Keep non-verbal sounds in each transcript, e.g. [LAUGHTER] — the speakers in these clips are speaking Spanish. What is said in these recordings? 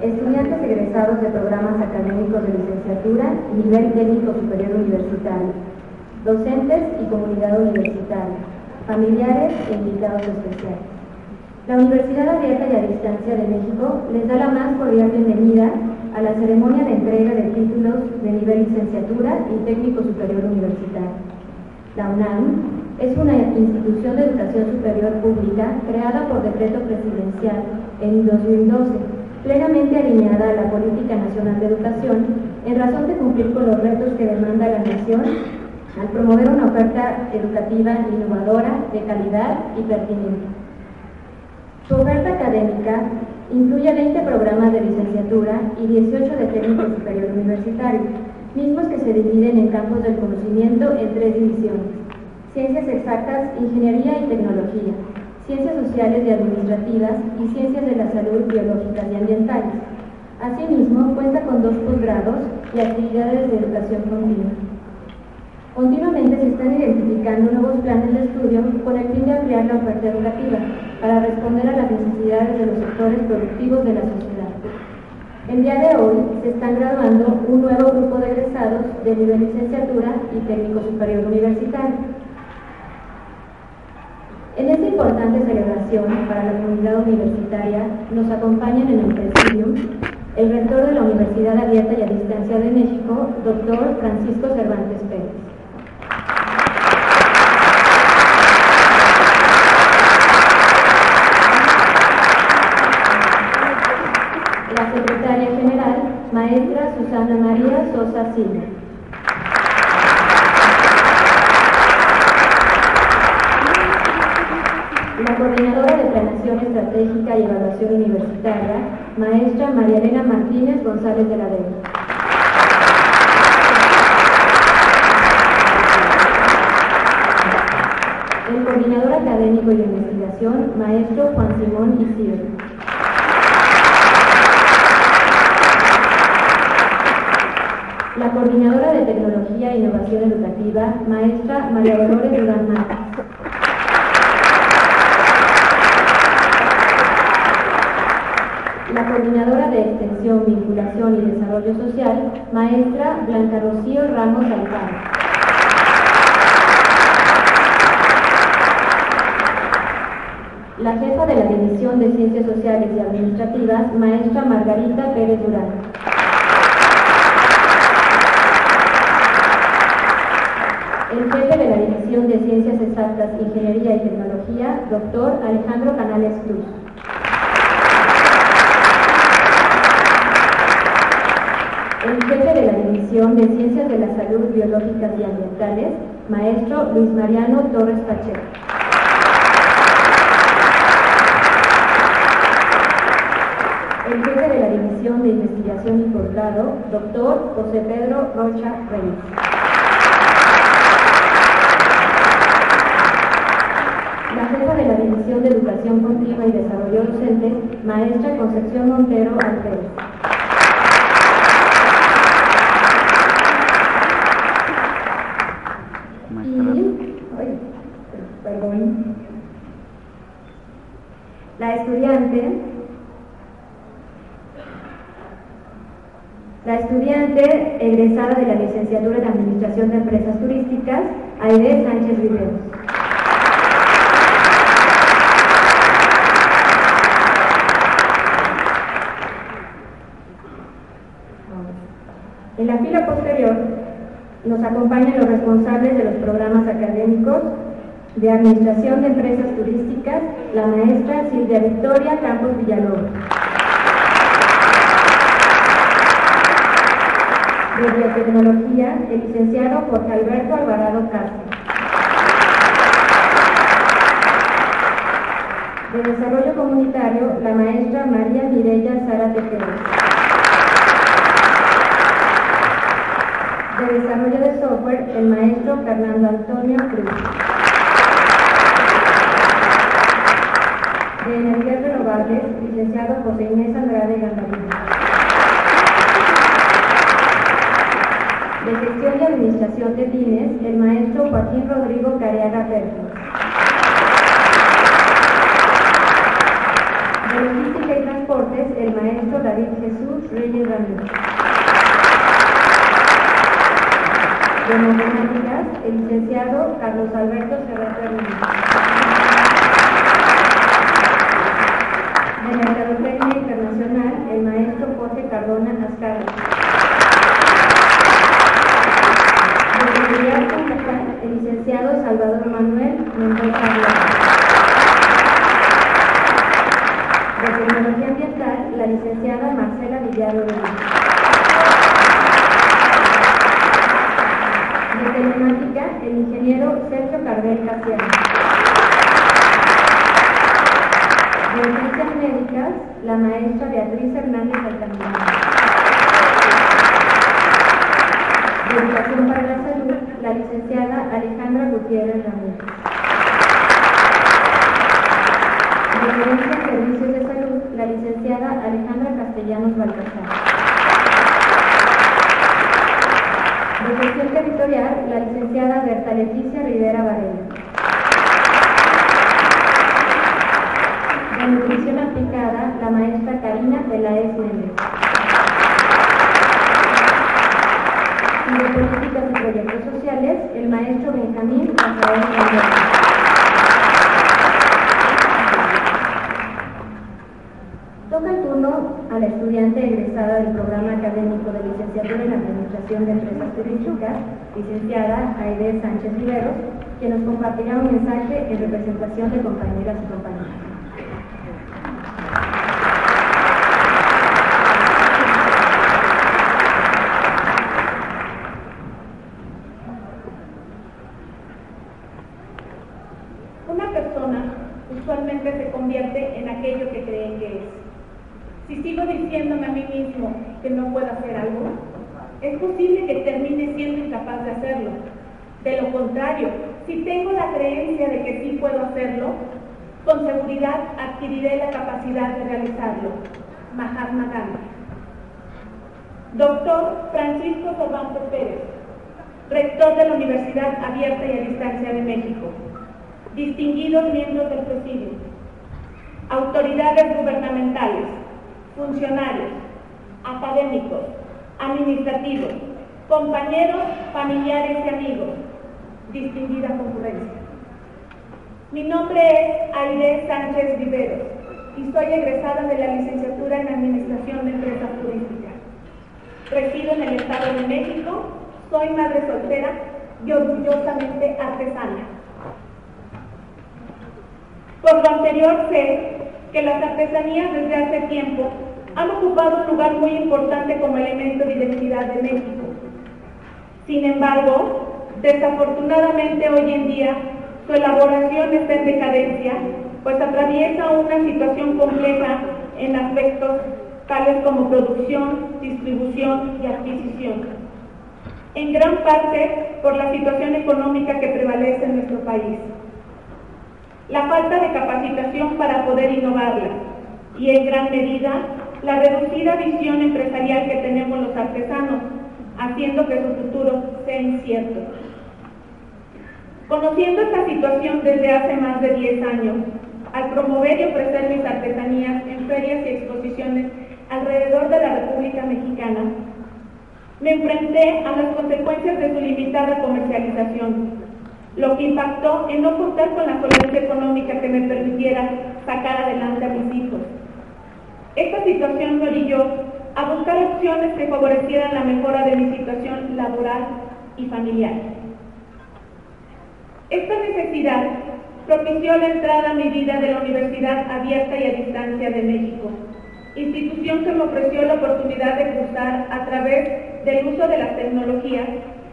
Estudiantes egresados de programas académicos de licenciatura, nivel técnico superior universitario, docentes y comunidad universitaria, familiares e invitados especiales. La Universidad Abierta y a Distancia de México les da la más cordial bienvenida a la ceremonia de entrega de títulos de nivel licenciatura y técnico superior universitario. La UNAM es una institución de educación superior pública creada por decreto presidencial en 2012, plenamente alineada a la Política Nacional de Educación en razón de cumplir con los retos que demanda la nación al promover una oferta educativa innovadora, de calidad y pertinente. Su oferta académica incluye 20 programas de licenciatura y 18 de técnico superior universitario, mismos que se dividen en campos del conocimiento en tres divisiones ciencias exactas, ingeniería y tecnología, ciencias sociales y administrativas y ciencias de la salud biológicas y ambientales. Asimismo, cuenta con dos posgrados y actividades de educación continua. Continuamente se están identificando nuevos planes de estudio con el fin de ampliar la oferta educativa para responder a las necesidades de los sectores productivos de la sociedad. El día de hoy se están graduando un nuevo grupo de egresados de nivel licenciatura y técnico superior universitario en esta importante celebración para la comunidad universitaria nos acompañan en el presidium el rector de la Universidad Abierta y a Distancia de México, doctor Francisco Cervantes Pérez. La secretaria general, maestra Susana María Sosa Silva. La coordinadora de Planeación Estratégica y Evaluación Universitaria, maestra María Elena Martínez González de la Vega. El coordinador académico y de investigación, maestro Juan Simón Isidro. La coordinadora de Tecnología e Innovación Educativa, maestra María Dolores Durán la coordinadora de Extensión, Vinculación y Desarrollo Social, maestra Blanca Rocío Ramos Alfaro. La jefa de la División de Ciencias Sociales y Administrativas, maestra Margarita Pérez Durán. El jefe de la División de Ciencias Exactas, Ingeniería y Tecnología, doctor Alejandro Canales Cruz. el jefe de la De Ciencias de la Salud Biológicas y Ambientales, maestro Luis Mariano Torres Pacheco. El jefe de la División de Investigación y Posgrado, doctor José Pedro Rocha Reyes. La jefa de la División de Educación Continua y Desarrollo Docente, maestra Concepción Montero Alfredo. La estudiante egresada de la licenciatura en Administración de Empresas Turísticas, Aide Sánchez Riveros. En la fila posterior nos acompañan los responsables de los programas académicos de Administración de Empresas Turísticas, la maestra Silvia Victoria Campos Villalobos. De Biotecnología, el licenciado Jorge Alberto Alvarado Castro. De Desarrollo Comunitario, la maestra María Mireya Sara Tejeda. De Desarrollo de Software, el maestro Fernando Antonio Cruz. De Energías Renovables, licenciado José Inés Andrade Gambarino. De Gestión y Administración de Bienes, el maestro Joaquín Rodrigo Careaga Pérez. De Logística y Transportes, el maestro David Jesús Reyes Ramírez. De matemáticas, el licenciado Carlos Alberto Serrata Ramírez. De Mercadotecnia Internacional, el maestro Jorge Cardona Ascarra. De Seguridad Contratal, el licenciado Salvador Manuel Mendoza Blanco. De Tecnología Ambiental, la licenciada Marcela Villaro de Luz. De Telemática, el ingeniero Sergio Cardel Casiano. De Ciencias La maestra Beatriz Hernández Altamirano. De Educación para la Salud, la licenciada Alejandra Gutiérrez Ramírez. De Gerencia de Servicios de Salud, la licenciada Alejandra Castellanos Balcazar. De Gestión Territorial, la licenciada Berta Leticia Rivera Varela. De Nutrición Aplicada, la maestra Karina Peláez Méndez. Y de Políticas y Proyectos Sociales, el maestro Benjamín Rafael Mendoza. Toca el turno a la estudiante egresada del programa académico de licenciatura en Administración de Empresas Turísticas, licenciada Aide Sánchez Riveros, que nos compartirá un mensaje en representación de compañeras y compañeros. Una persona usualmente se convierte en aquello que cree que es. Si sigo diciéndome a mí mismo que no puedo hacer algo, es posible que termine siendo incapaz de hacerlo. De lo contrario, si tengo la creencia de que sí puedo hacerlo, con seguridad adquiriré la capacidad de realizarlo. Mahatma Gandhi. Doctor Francisco Cervantes Pérez, rector de la Universidad Abierta y a Distancia de México distinguidos miembros del presidio, autoridades gubernamentales, funcionarios, académicos, administrativos, compañeros, familiares y amigos, distinguida concurrencia. Mi nombre es Aide Sánchez Viveros y soy egresada de la licenciatura en Administración de Empresas Turísticas. Resido en el Estado de México, soy madre soltera y orgullosamente artesana. Por lo anterior sé que las artesanías desde hace tiempo han ocupado un lugar muy importante como elemento de identidad de México. Sin embargo, desafortunadamente hoy en día su elaboración está en decadencia, pues atraviesa una situación compleja en aspectos tales como producción, distribución y adquisición. En gran parte por la situación económica que prevalece en nuestro país la falta de capacitación para poder innovarla y en gran medida la reducida visión empresarial que tenemos los artesanos, haciendo que su futuro sea incierto. Conociendo esta situación desde hace más de 10 años, al promover y ofrecer mis artesanías en ferias y exposiciones alrededor de la República Mexicana, me enfrenté a las consecuencias de su limitada comercialización, lo que impactó en no contar con la solvencia económica que me permitiera sacar adelante a mis hijos. Esta situación me orilló a buscar opciones que favorecieran la mejora de mi situación laboral y familiar. Esta necesidad propició la entrada a mi vida de la Universidad Abierta y a Distancia de México, institución que me ofreció la oportunidad de cursar a través del uso de las tecnologías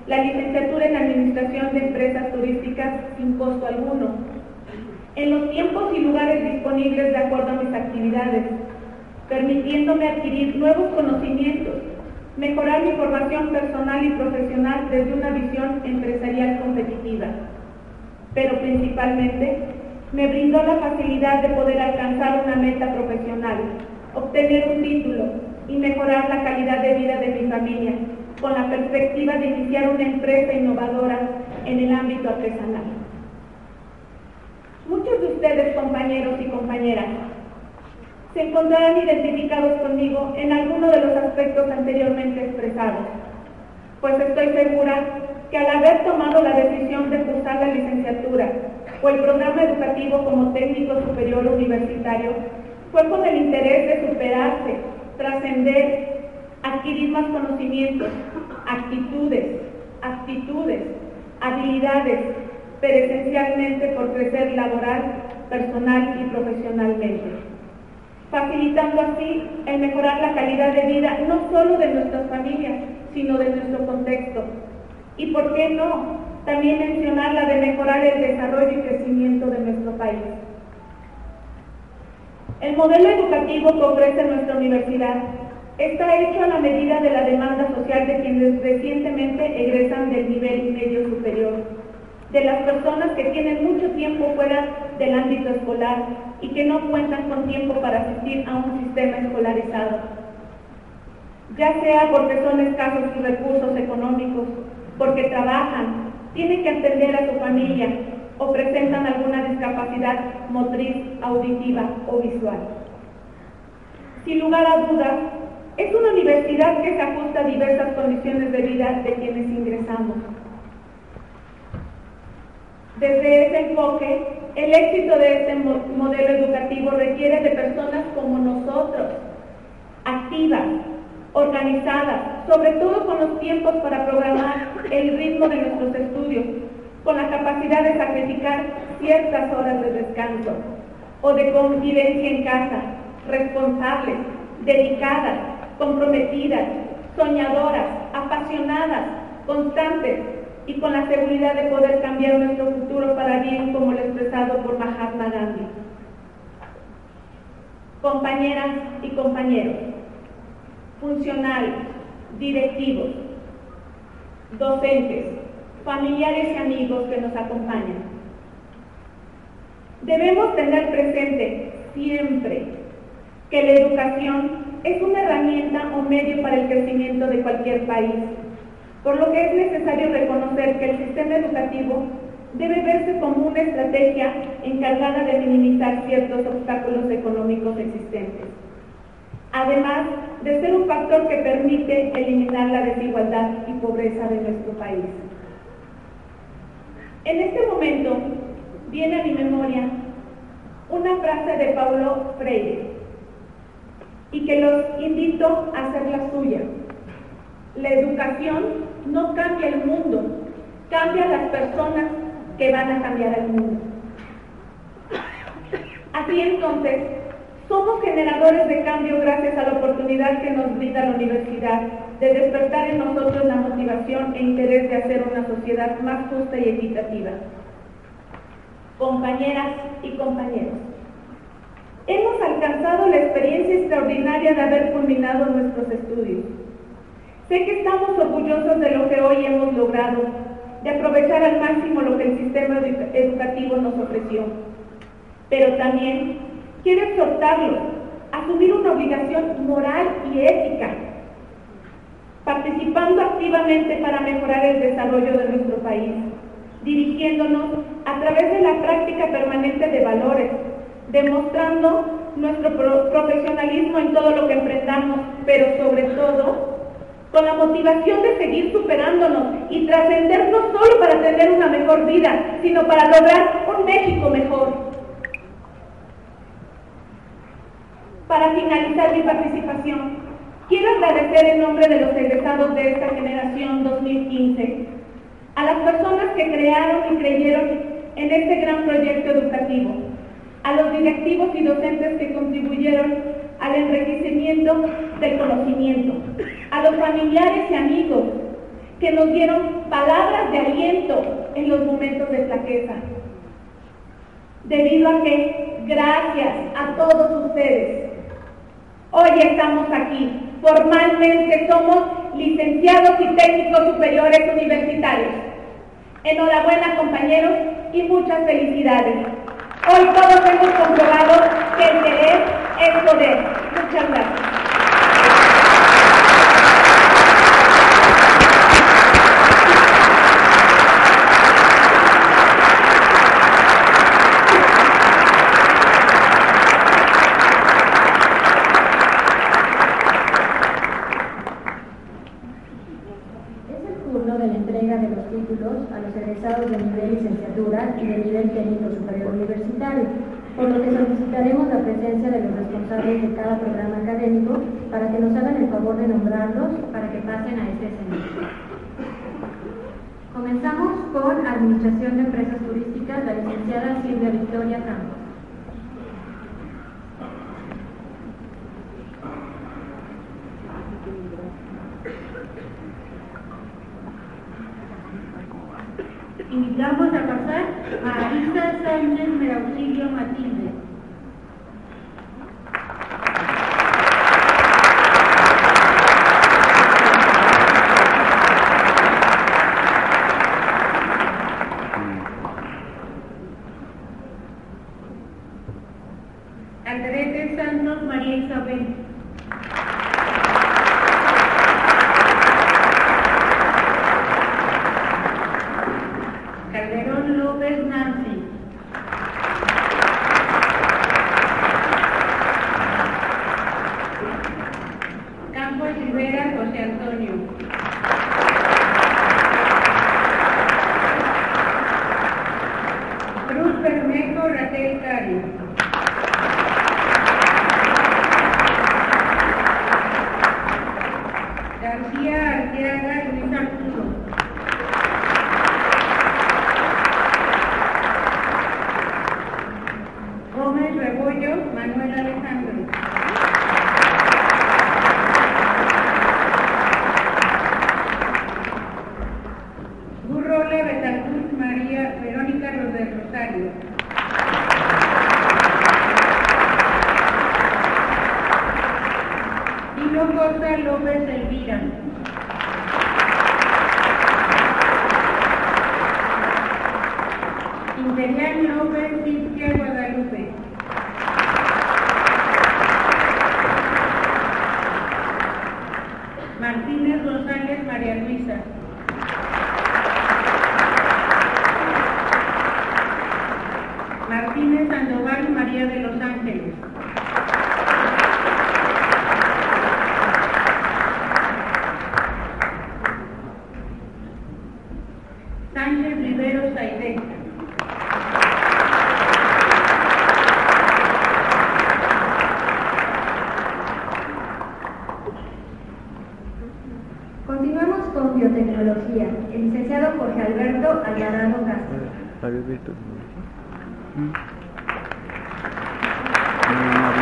la licenciatura en Administración de Empresas Turísticas sin costo alguno, en los tiempos y lugares disponibles de acuerdo a mis actividades, permitiéndome adquirir nuevos conocimientos, mejorar mi formación personal y profesional desde una visión empresarial competitiva. Pero principalmente me brindó la facilidad de poder alcanzar una meta profesional, obtener un título y mejorar la calidad de vida de mi familia, con la perspectiva de iniciar una empresa innovadora en el ámbito artesanal. Muchos de ustedes, compañeros y compañeras, se encontrarán identificados con conmigo en alguno de los aspectos anteriormente expresados, pues estoy segura que al haber tomado la decisión de cursar la licenciatura o el programa educativo como técnico superior universitario, fue con el interés de superarse, trascender, adquirir más conocimientos, actitudes, actitudes, habilidades, pero esencialmente por crecer laboral, personal y profesionalmente, facilitando así el mejorar la calidad de vida no solo de nuestras familias, sino de nuestro contexto. Y por qué no, también mencionar la de mejorar el desarrollo y crecimiento de nuestro país. El modelo educativo que ofrece nuestra universidad está hecho a la medida de la demanda social de quienes recientemente egresan del nivel medio superior, de las personas que tienen mucho tiempo fuera del ámbito escolar y que no cuentan con tiempo para asistir a un sistema escolarizado, ya sea porque son escasos sus recursos económicos, porque trabajan, tienen que atender a su familia o presentan alguna discapacidad motriz, auditiva o visual. Sin lugar a dudas, es una universidad que se ajusta a diversas condiciones de vida de quienes ingresamos. Desde ese enfoque, el éxito de este modelo educativo requiere de personas como nosotros, activas, organizadas, sobre todo con los tiempos para programar el ritmo de nuestros estudios, con la capacidad de sacrificar ciertas horas de descanso o de convivencia en casa, responsables, dedicadas, comprometidas, soñadoras, apasionadas, constantes y con la seguridad de poder cambiar nuestro futuro para bien como lo expresado por Mahatma Gandhi. Compañeras y compañeros, funcionarios, directivos, docentes, familiares y amigos que nos acompañan. Debemos tener presente siempre que la educación es una herramienta o medio para el crecimiento de cualquier país, por lo que es necesario reconocer que el sistema educativo debe verse como una estrategia encargada de minimizar ciertos obstáculos económicos existentes, además de ser un factor que permite eliminar la desigualdad y pobreza de nuestro país. En este momento viene a mi memoria una frase de Paulo Freire, y que los invito a hacer la suya. La educación no cambia el mundo, cambia las personas que van a cambiar el mundo. Así entonces, somos generadores de cambio gracias a la oportunidad que nos brinda la universidad de despertar en nosotros la motivación e interés de hacer una sociedad más justa y equitativa. Compañeras y compañeros, Hemos alcanzado la experiencia extraordinaria de haber culminado nuestros estudios. Sé que estamos orgullosos de lo que hoy hemos logrado, de aprovechar al máximo lo que el sistema educativo nos ofreció. Pero también quiero exhortarlos a asumir una obligación moral y ética, participando activamente para mejorar el desarrollo de nuestro país, dirigiéndonos a través de la práctica permanente de valores, demostrando nuestro profesionalismo en todo lo que emprendamos, pero sobre todo con la motivación de seguir superándonos y trascender no solo para tener una mejor vida, sino para lograr un México mejor. Para finalizar mi participación, quiero agradecer en nombre de los egresados de esta generación 2015 a las personas que crearon y creyeron en este gran proyecto educativo a los directivos y docentes que contribuyeron al enriquecimiento del conocimiento, a los familiares y amigos que nos dieron palabras de aliento en los momentos de flaqueza. Debido a que, gracias a todos ustedes, hoy estamos aquí. Formalmente somos licenciados y técnicos superiores universitarios. Enhorabuena compañeros y muchas felicidades. Hoy todos hemos comprobado que el querer es poder. Muchas gracias. entrega de los títulos a los egresados de nivel licenciatura y de nivel técnico superior universitario, por lo que solicitaremos la presencia de los responsables de cada programa académico para que nos hagan el favor de nombrarlos para que pasen a este semestre. Comenzamos con Administración de Empresas Turísticas, la licenciada Silvia Victoria Campos. Invitamos a pasar a Arisa Sánchez Merauxilio Matilde. Andrés Santos María Isabel. Calderón López Nancy. Campos Rivera José Antonio. Cruz Bermejo Raquel Cari. García Arteaga Luis Arturo. Gómez Rebollo, Manuel Alejandro. Burrola Betancourt María Verónica Los del Rosario. Hilo Costa López Elvira. Imperial López Cintia Guadalupe. Martínez González María Luisa. Martínez Sandoval María de los Ángeles. Sánchez Rivero Saidé. Continuamos con biotecnología. El licenciado Jorge Alberto Alvarado Castro.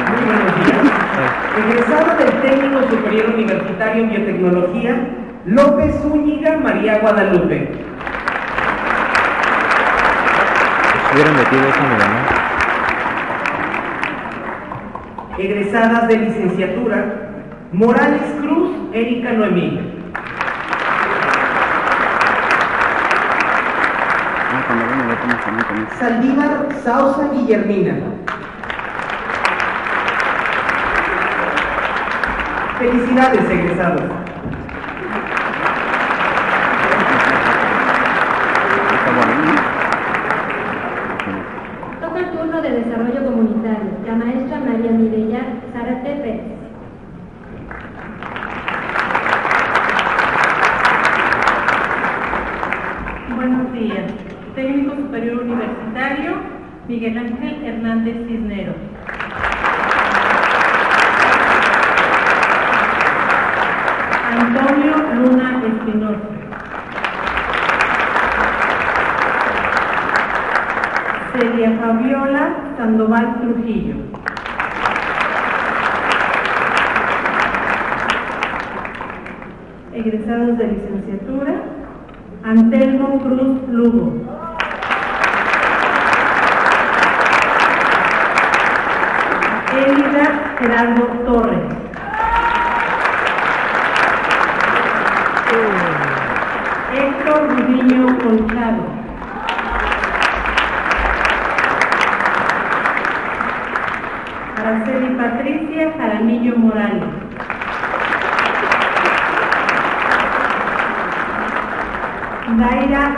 Muy buenos días. Egresado del Técnico Superior Universitario en Biotecnología, López Zúñiga María Guadalupe. Si hubieran metido eso, me ganó. Egresadas de licenciatura, Morales Cruz Erika Noemí. Ah. Saldívar Sausa Guillermina. Felicidades, egresados.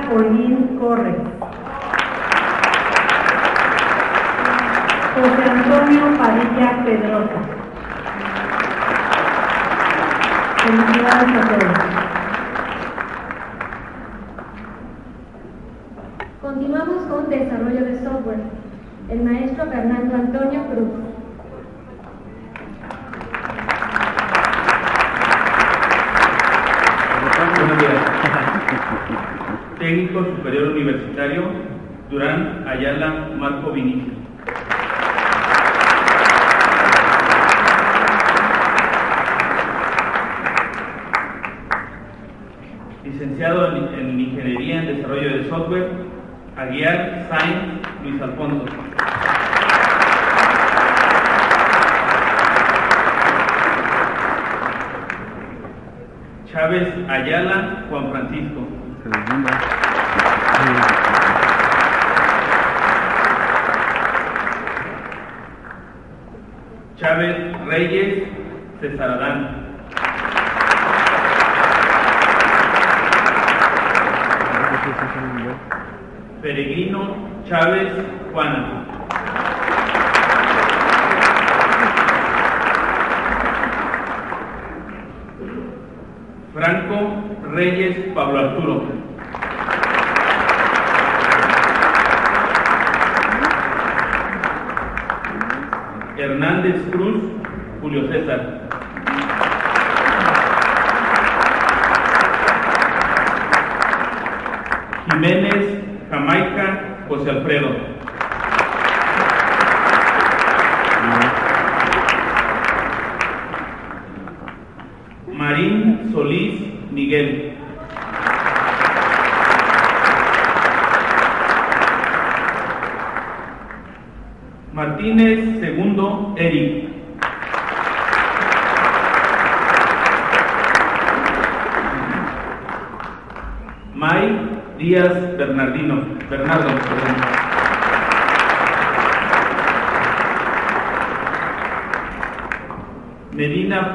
Polín Corre. José Antonio Padilla Pedrosa. Felicidades a todos. Continuamos con desarrollo de software. El maestro Fernando Antonio Cruz. Técnico Superior Universitario Durán Ayala Marco Vinicius.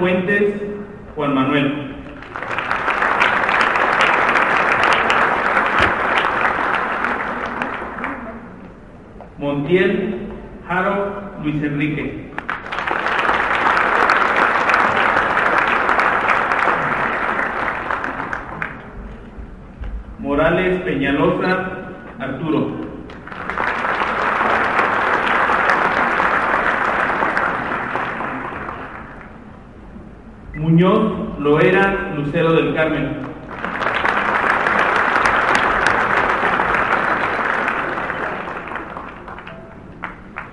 Fuentes, Juan Manuel. Montiel, Jaro, Luis Enrique. lo era Lucero del Carmen.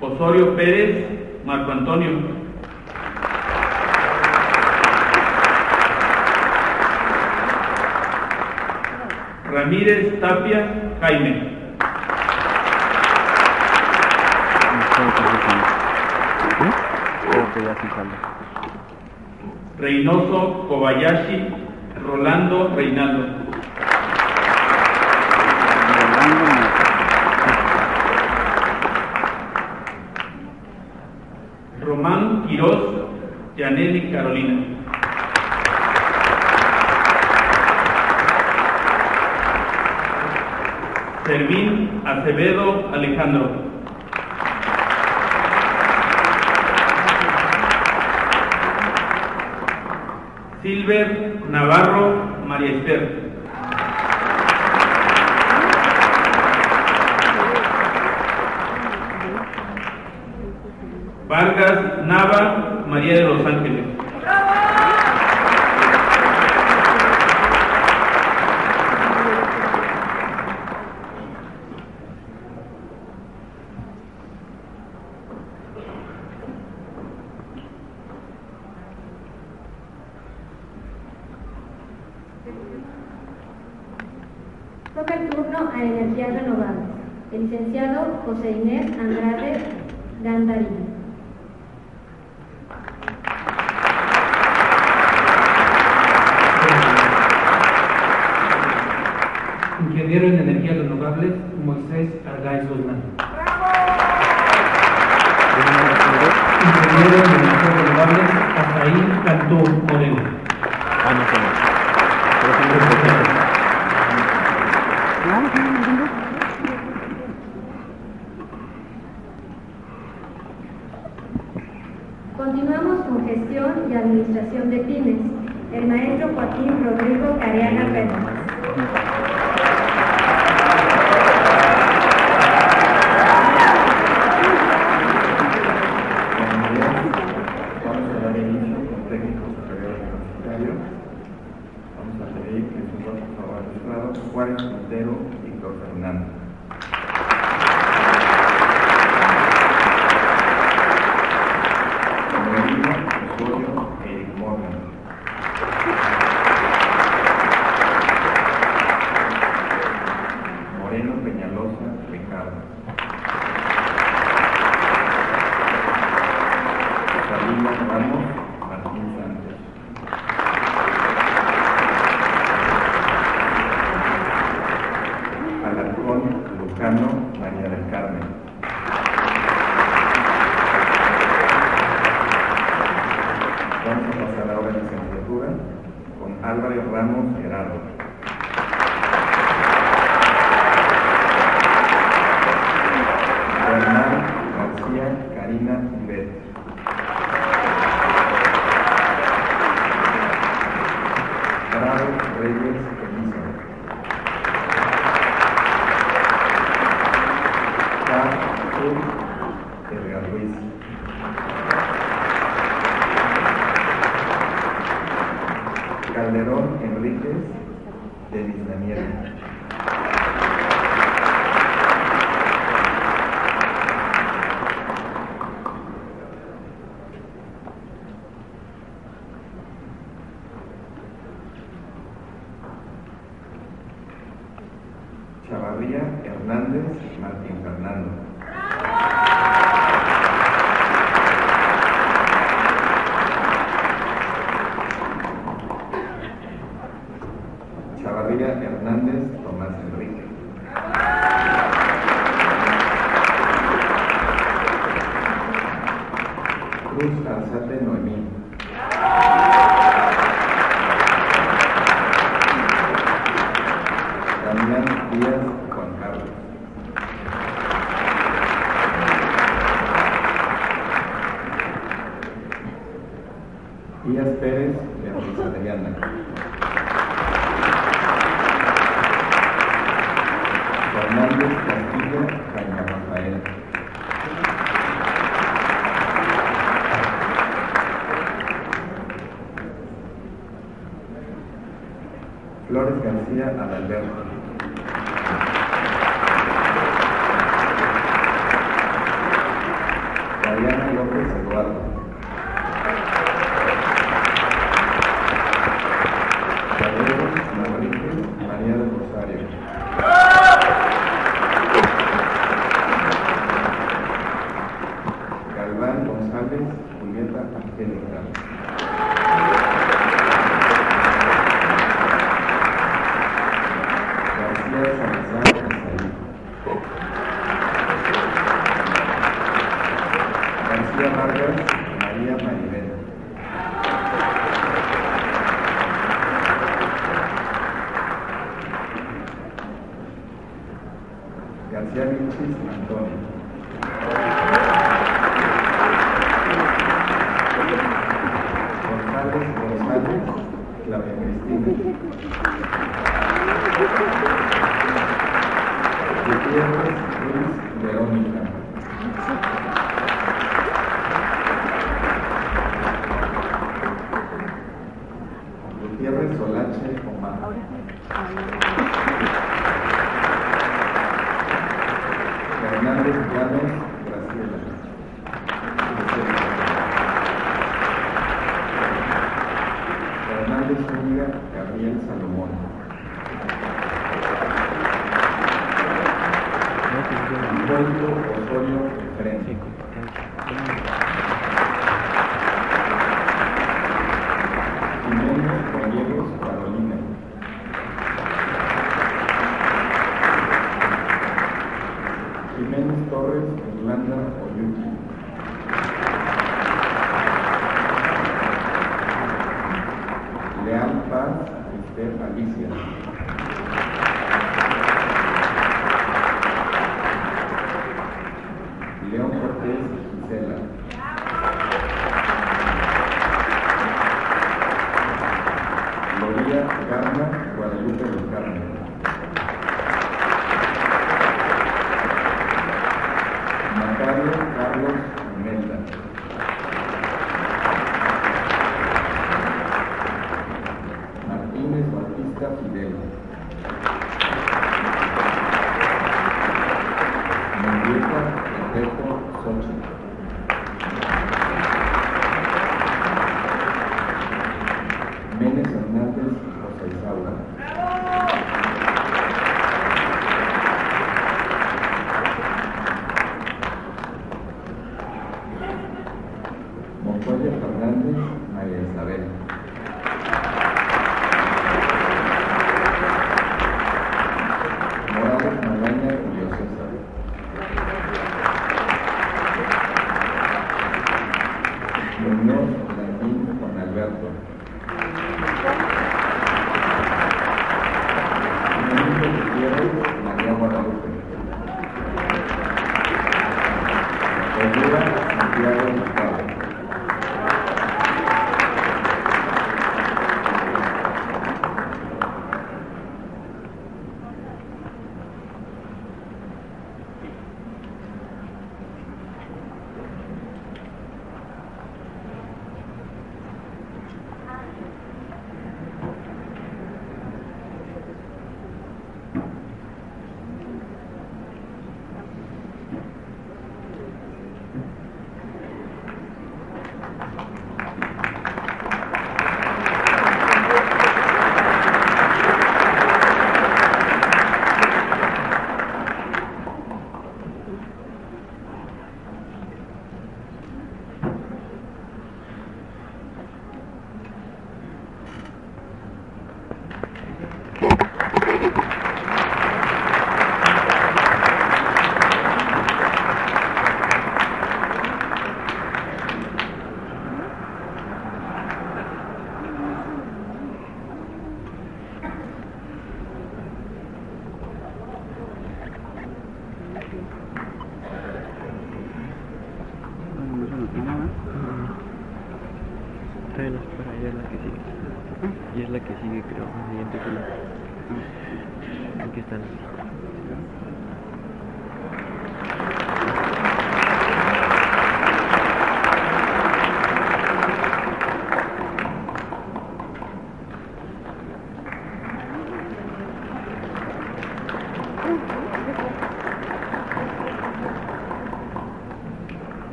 Osorio Pérez, Marco Antonio. Ramírez Tapia, Jaime. Reynoso, Kobayashi, Rolando, Reinaldo. Silver Flores García Adalberto. Diana López Eduardo.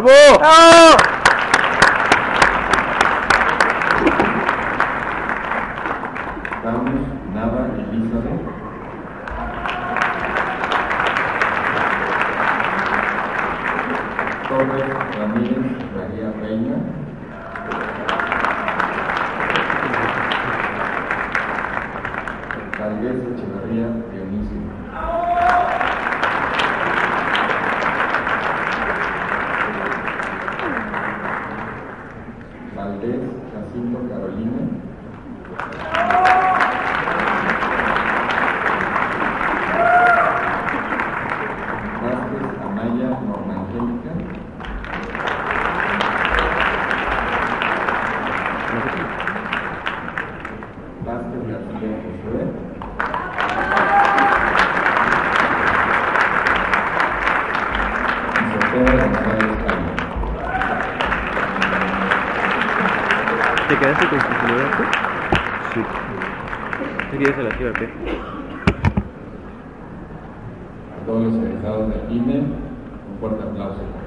¡Bravo! Ramos clases las vemos, ¿eh? ¿Te quedaste con tu celular tú? Sí. ¿Te quieres la activa A todos los egresados del INE, un fuerte aplauso.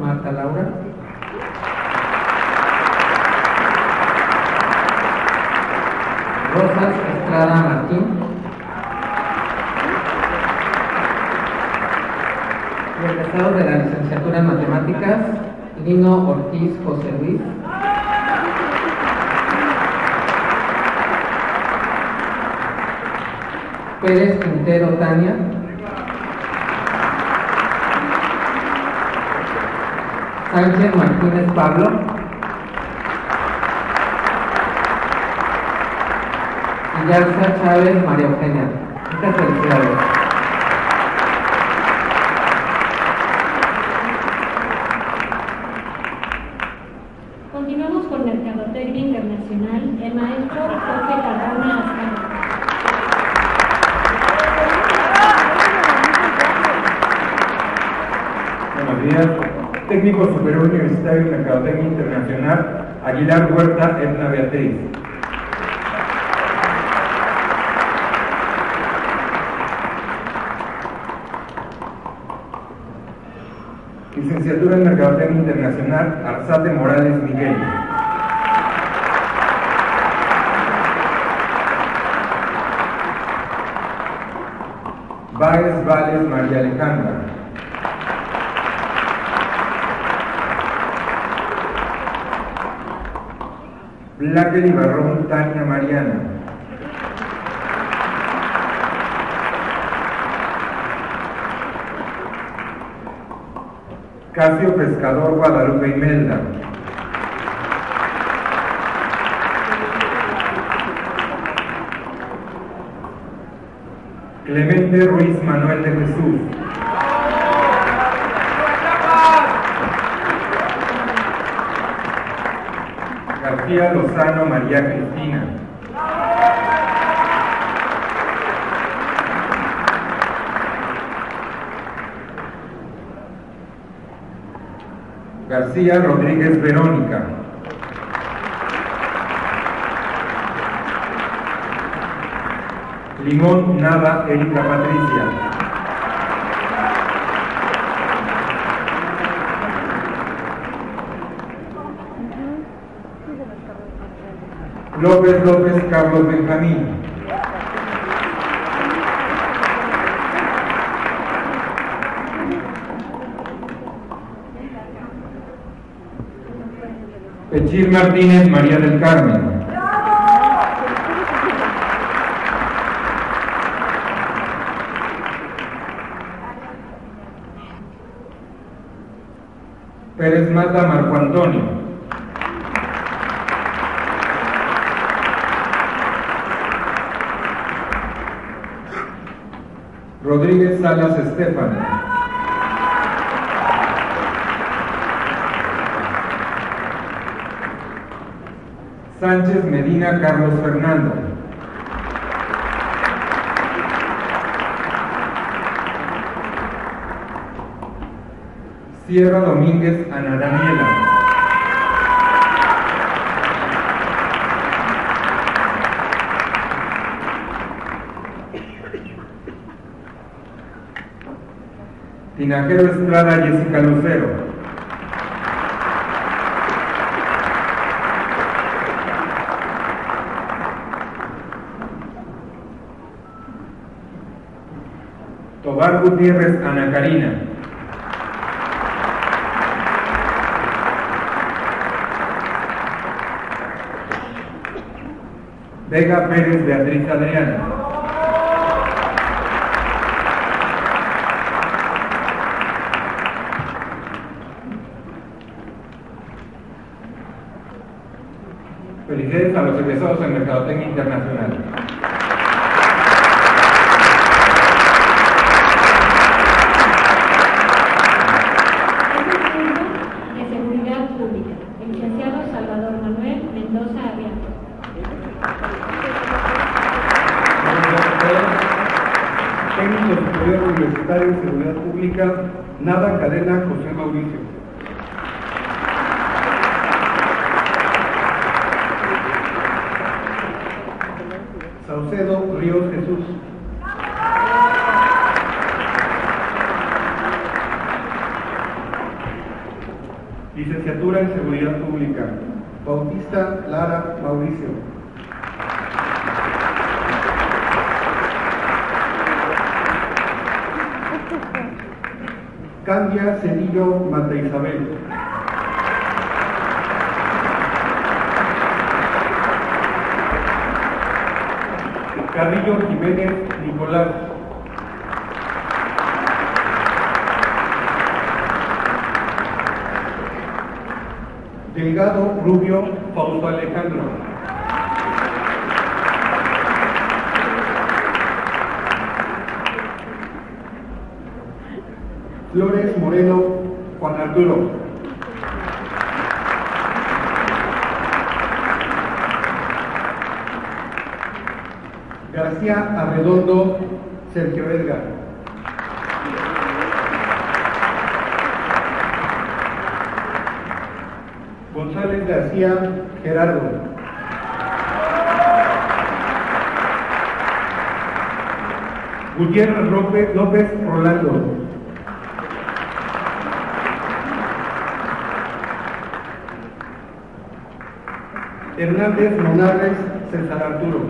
Marta Laura. Rosas Estrada Martín. Egresados de la licenciatura en Matemáticas, Lino Ortiz José Luis. Pérez Quintero Tania. Sánchez Martínez Pablo. Y Yarza Chávez María Eugenia. Muchas felicidades. Continuamos con Mercadotecnia Internacional. El maestro Jorge Cardona Ascano. Buenos días. Técnico Superior Universitario en Mercadotecnia Internacional, Edna Beatriz. Licenciatura en Mercadotecnia Internacional, Arzate Morales Miguel. Báez Vales María Alejandra. Blacker Tania Mariana. Casio Pescador Guadalupe Imelda. Clemente Ruiz Manuel de Jesús. Lozano María Cristina. García Rodríguez Verónica. Limón Nava Erika Patricia. López López Carlos Benjamín. Pechir Martínez María del Carmen. Pérez Mata Marco Antonio. Salas Estefano. Sánchez Medina Carlos Fernando. Sierra Domínguez Ana Daniela. Tinajero Estrada Jessica Lucero. Tobar Gutiérrez Ana Karina. Vega Pérez Beatriz Adriana. A los egresados en Mercadotecnia Internacional. de Seguridad Pública, el licenciado Salvador Manuel Mendoza Arriaga. Técnico Superior Universitario en Seguridad Pública, Nada Cadena José Mauricio. Saucedo Ríos Jesús. Licenciatura en Pública, Bautista Lara Mauricio. Candia Cedillo Mata Isabel. Carrillo Jiménez Nicolás. Rubio Fausto Alejandro. Flores Moreno Juan Arturo. García Arredondo Sergio Edgar. Gerardo. Gutiérrez López, Rolando. Hernández Monarres César Arturo.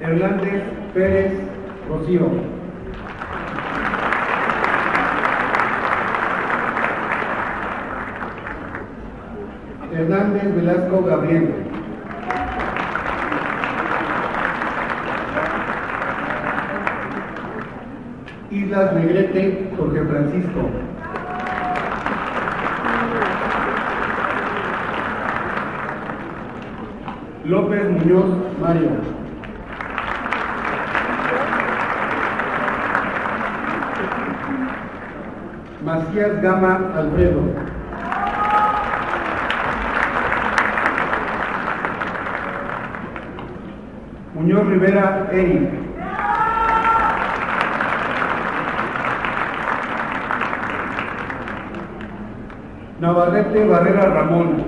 Hernández Pérez Rocío. Hernández Islas Negrete Jorge Francisco. López Muñoz Mario. Macías Gama Alfredo. Rivera Eric. Navarrete Barrera Ramón.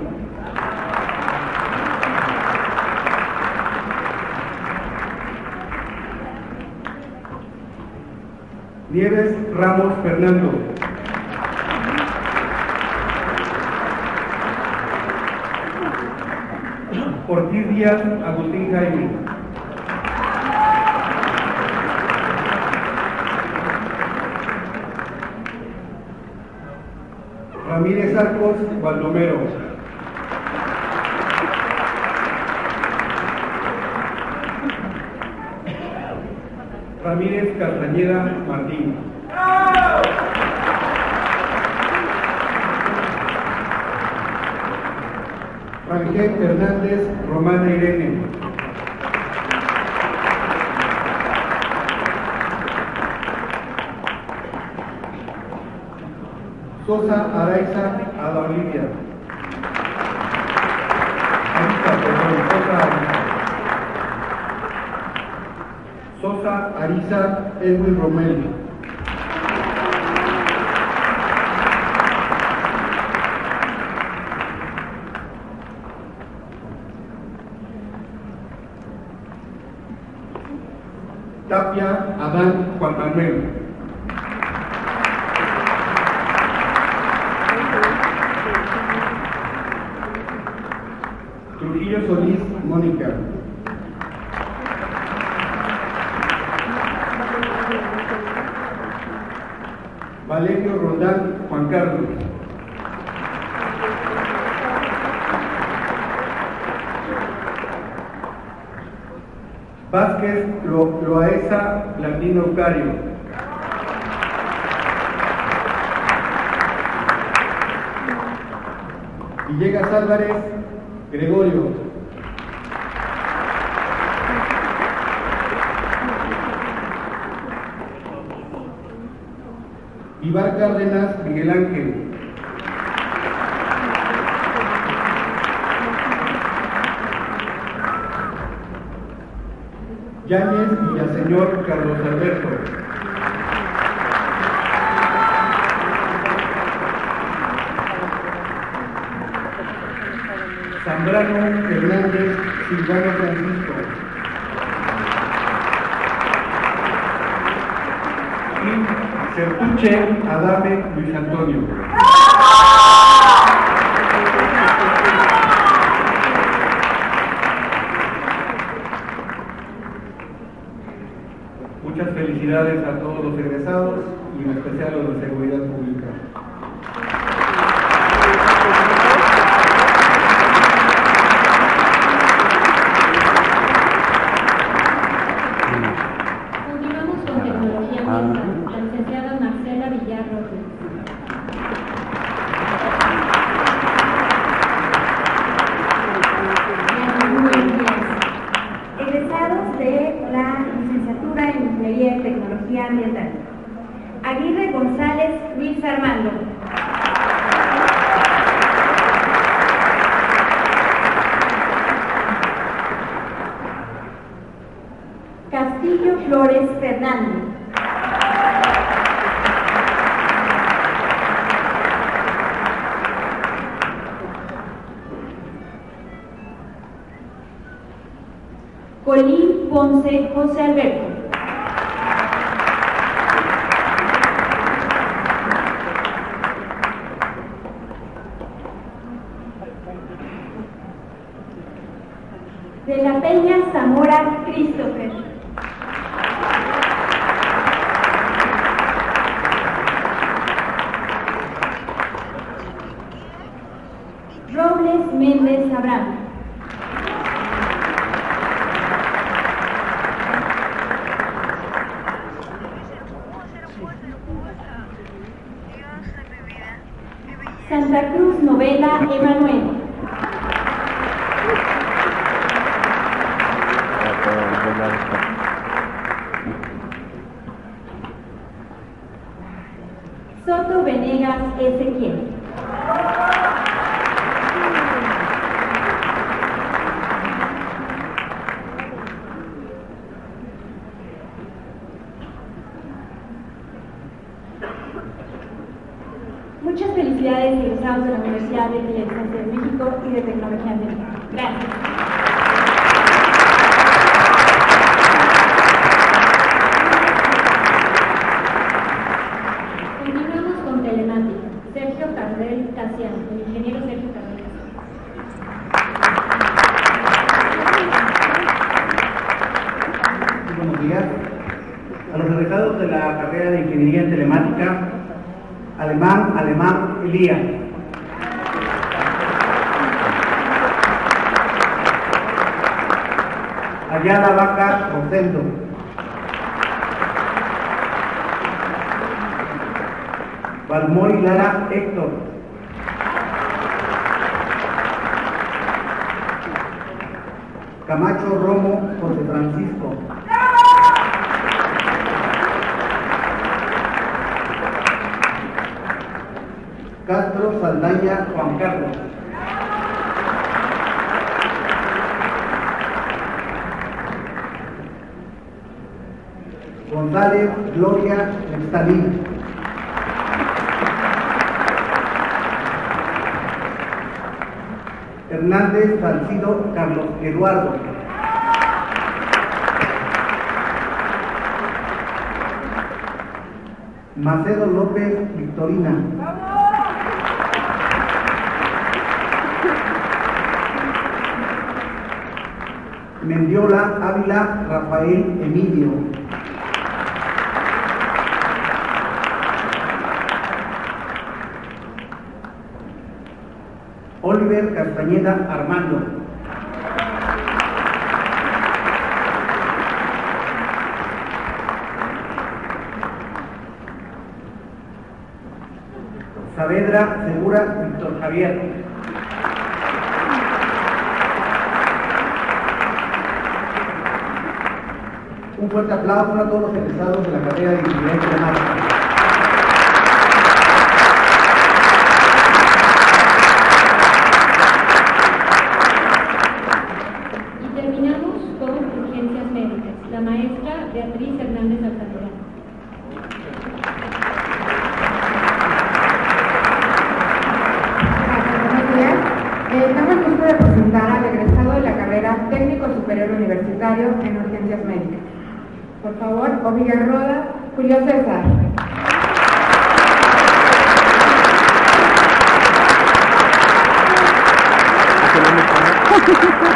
Nieves Ramos Fernando. Ortiz Díaz Agustín Jaime. Ramírez Arcos Baldomero. Ramírez Castañeda Martín. Ángel Hernández Romana Irene. Sosa Araiza Ada Olivia. Arisa, perdón, Sosa Arisa Edwin Romel. Tapia Adán Juan Manuel. Sertuche Adame Luis Antonio. Muchas felicidades a todos los egresados y en especial a los de Seguridad Pública. Continuamos con tecnología ambiental. La licenciada Marcela Villar Rodríguez. Egresados de la licenciatura en Ingeniería y Tecnología Ambiental. Aguirre González Luis Armando. Castillo Flores Fernando. Colín Ponce Cardel Casiano, el ingeniero Sergio Cardel Casiano. Buenos días. A los egresados de la carrera de Ingeniería en Telemática, Alemán, Alemán, Elías. Ayala Vaca, Rosendo. Balmoy Lara Héctor. Camacho Romo, José Francisco. Castro Saldaña, Juan Carlos. González Gloria Estalín. Hernández Salcido Carlos Eduardo. Macedo López Victorina. Mendiola Ávila Rafael Emilio. Oliver Castañeda Armando. fuerte aplauso a todos los egresados de la carrera de Ingeniería Climática. Julio César. [LAUGHS]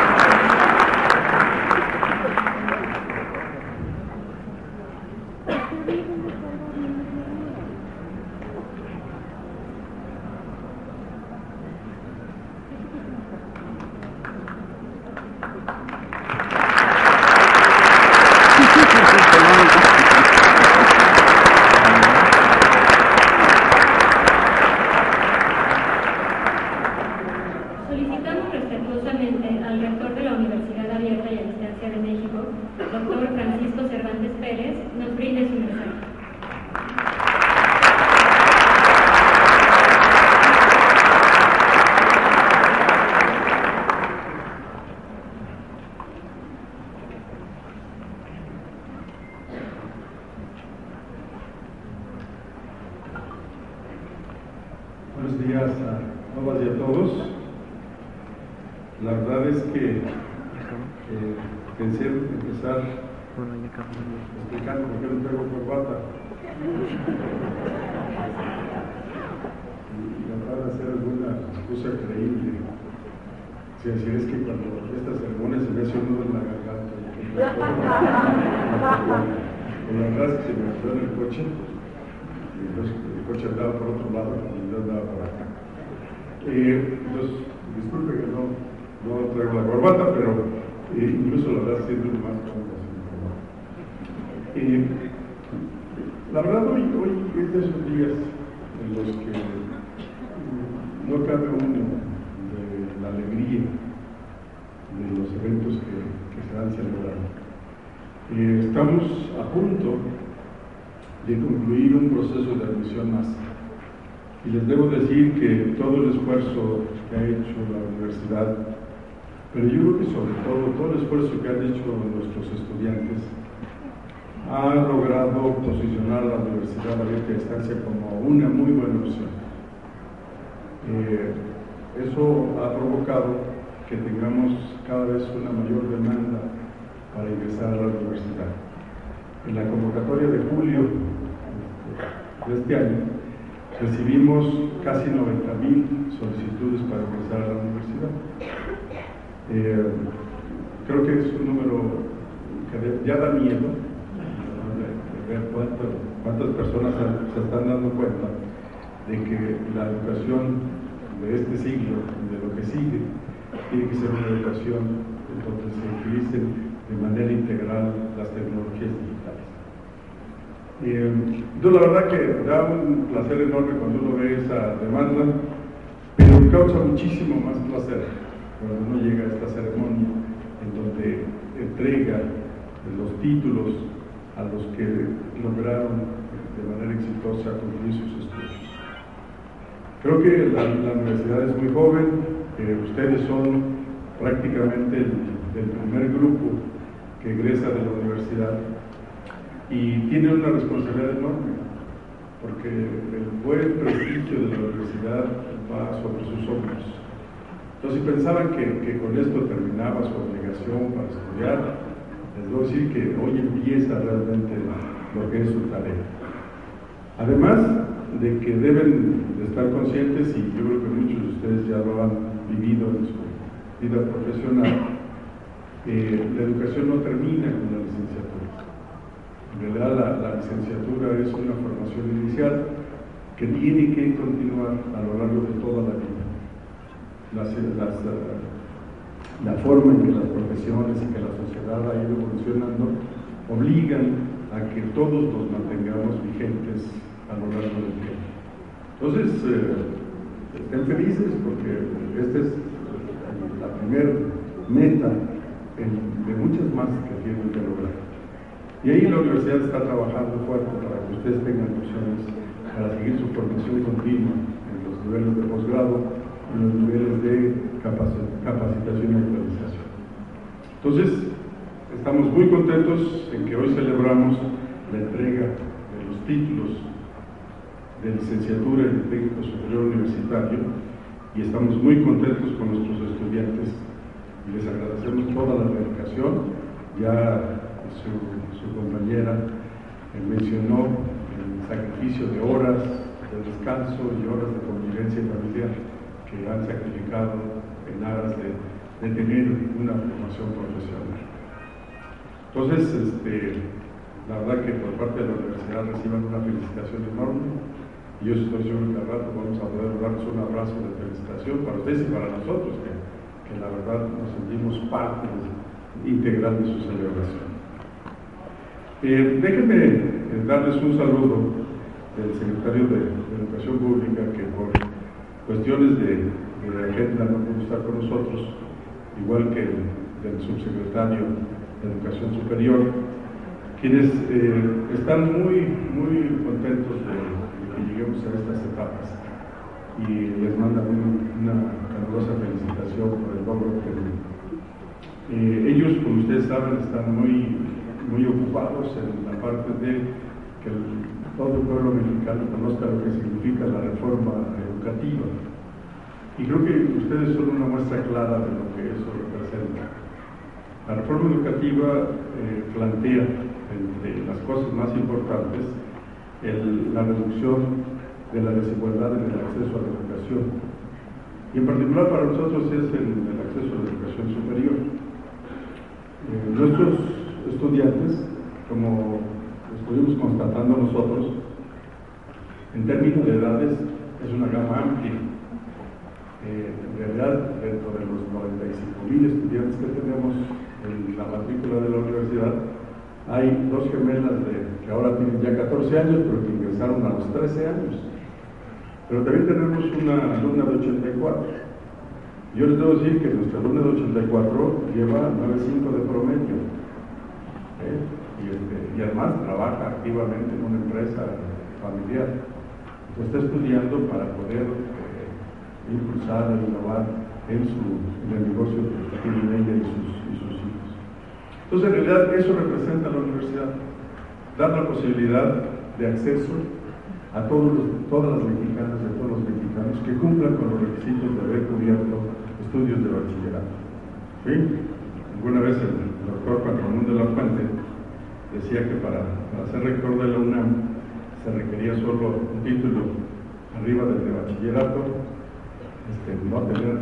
Eh, creo que es un número que ya da miedo ¿no? ver cuántas personas se están dando cuenta de que la educación de este siglo, de lo que sigue, tiene que ser una educación en donde se utilicen de manera integral las tecnologías digitales. Eh, la verdad que da un placer enorme cuando uno ve esa demanda, pero causa muchísimo más placer cuando uno llega a esta ceremonia en donde entrega los títulos a los que lograron de manera exitosa concluir sus estudios. Creo que la, universidad es muy joven, eh, ustedes son prácticamente el, el primer grupo que egresa de la universidad y tiene una responsabilidad enorme, porque el buen prestigio de la universidad va sobre sus hombros. Entonces, si pensaban que, con esto terminaba su obligación para estudiar, les voy a decir que hoy empieza realmente lo que es su tarea. Además de que deben de estar conscientes, y yo creo que muchos de ustedes ya lo han vivido en su vida profesional, eh, la educación no termina con la licenciatura. En realidad la, licenciatura es una formación inicial que tiene que continuar a lo largo de toda la vida. Las, la forma en que las profesiones y que la sociedad ha ido evolucionando obligan a que todos nos mantengamos vigentes a lo largo del tiempo. Entonces, eh, estén felices porque esta es la primera meta de muchas más que tienen que lograr. Y ahí la universidad está trabajando fuerte para que ustedes tengan opciones para seguir su formación continua en los niveles de posgrado, los niveles de capacitación y actualización. Entonces, estamos muy contentos en que hoy celebramos la entrega de los títulos de licenciatura en técnico superior universitario y estamos muy contentos con nuestros estudiantes y les agradecemos toda la dedicación. Ya su, compañera mencionó el sacrificio de horas de descanso y horas de convivencia familiar que han sacrificado en aras de, tener una formación profesional. Entonces, este, la verdad que por parte de la universidad reciban una felicitación enorme y yo estoy seguro que al rato vamos a poder darles un abrazo de felicitación para ustedes y para nosotros, que que la verdad nos sentimos parte integral de su celebración. Eh, déjenme eh, darles un saludo del secretario de, Educación Pública que por cuestiones de, de, agenda no pudo estar con nosotros, igual que el, subsecretario de Educación Superior, quienes eh, están muy, muy contentos de, que lleguemos a estas etapas. Y les mandan una calurosa felicitación por el logro que eh, ellos, como ustedes saben, están muy, muy ocupados en la parte de que todo el pueblo mexicano conozca lo que significa la reforma educativa. Y creo que ustedes son una muestra clara de lo que eso representa. La reforma educativa eh, plantea, entre las cosas más importantes, la reducción de la desigualdad en el acceso a la educación. Y en particular para nosotros es el, el acceso a la educación superior. Eh, nuestros estudiantes, como estuvimos constatando nosotros, en términos de edades es una gama amplia. Eh, en realidad, dentro de los 95 mil estudiantes que tenemos en la matrícula de la universidad, hay dos gemelas que ahora tienen ya 14 años, pero que ingresaron a los 13 años. Pero también tenemos una alumna de 84. Yo les debo decir que nuestra alumna de 84 lleva 9.5 de promedio. ¿eh? Y, este, y, además trabaja activamente en una empresa familiar. Entonces está estudiando para poder eh, impulsar e innovar en, su, en el negocio que tiene ella y sus, y sus hijos. Entonces, en realidad, eso representa la universidad. Dar la posibilidad de acceso a todos los, todas las mexicanas y a todos los mexicanos que cumplan con los requisitos de haber cubierto estudios de bachillerato. ¿Sí? Alguna vez el doctor Juan Ramón de la Fuente decía que para, para ser rector de la UNAM se requería solo un título arriba del de bachillerato, este, no tener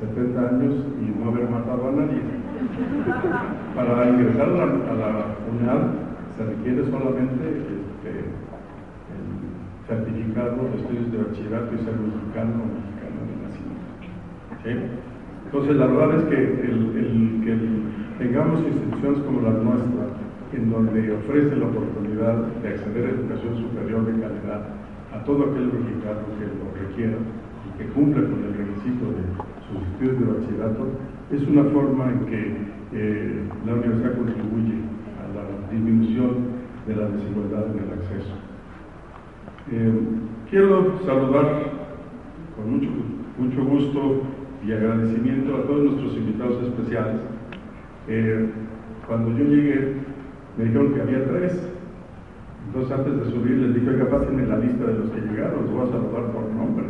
70 años y no haber matado a nadie. Para ingresar a la, a la UNAM se requiere solamente este, certificado de estudios de bachillerato y ser mexicano o mexicano de nacimiento. Entonces, la verdad es que el, el- que tengamos instituciones como la nuestra, en donde ofrece la oportunidad de acceder a educación superior de calidad a todo aquel mexicano que lo requiera y que cumpla con el requisito de sus estudios de bachillerato, es una forma en que eh, la universidad contribuye a la disminución de la desigualdad en el acceso. Eh, quiero saludar con mucho, mucho gusto y agradecimiento a todos nuestros invitados especiales. Eh, cuando yo llegué, me dijeron que había tres. Entonces, antes de subir, les dije, oiga, pásenme la lista de los que llegaron, los voy a saludar por nombre.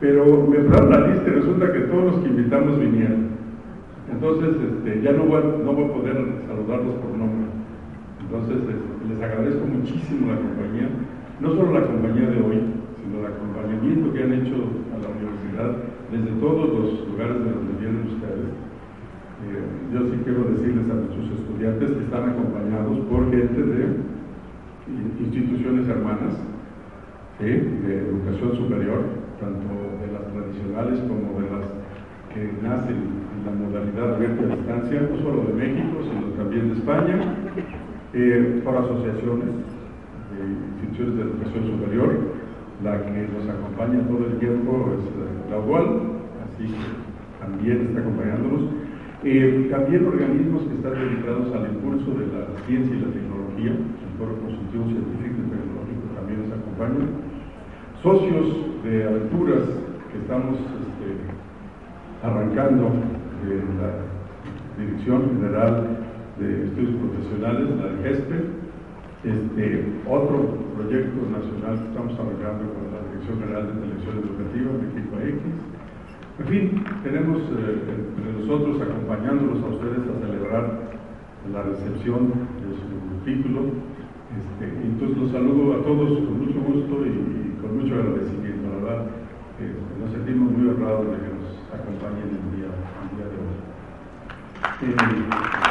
Pero me trajeron la lista y resulta que todos los que invitamos vinieron. Entonces, este, ya no voy, no voy a poder saludarlos por nombre. Entonces, este, les agradezco muchísimo la compañía, no solo la compañía de hoy, sino el acompañamiento que han hecho a la universidad desde todos los lugares de donde vienen ustedes. Eh, yo sí quiero decirles a nuestros estudiantes que están acompañados por gente de instituciones hermanas, ¿sí? de educación superior, tanto de las tradicionales como de las que nacen en la modalidad abierta a distancia, no solo de México, sino también de España, eh, por asociaciones de instituciones de educación superior, la que nos acompaña todo el tiempo es la UAL, así que también está acompañándonos. Eh, también organismos que están dedicados al impulso de la ciencia y la tecnología, el Foro Consultivo Científico y Tecnológico también nos acompaña. Socios de aventuras que estamos este, arrancando de la Dirección General de Estudios Profesionales, la de GESPE, este, otro proyecto nacional que estamos arrancando con la Dirección General de Televisión Educativa, México X, en fin, tenemos eh, nosotros acompañándolos a ustedes a celebrar la recepción de su título. Este, entonces los saludo a todos con mucho gusto y, con mucho agradecimiento. La verdad, eh, nos sentimos muy honrados de que nos acompañen el día, el día de hoy. Eh,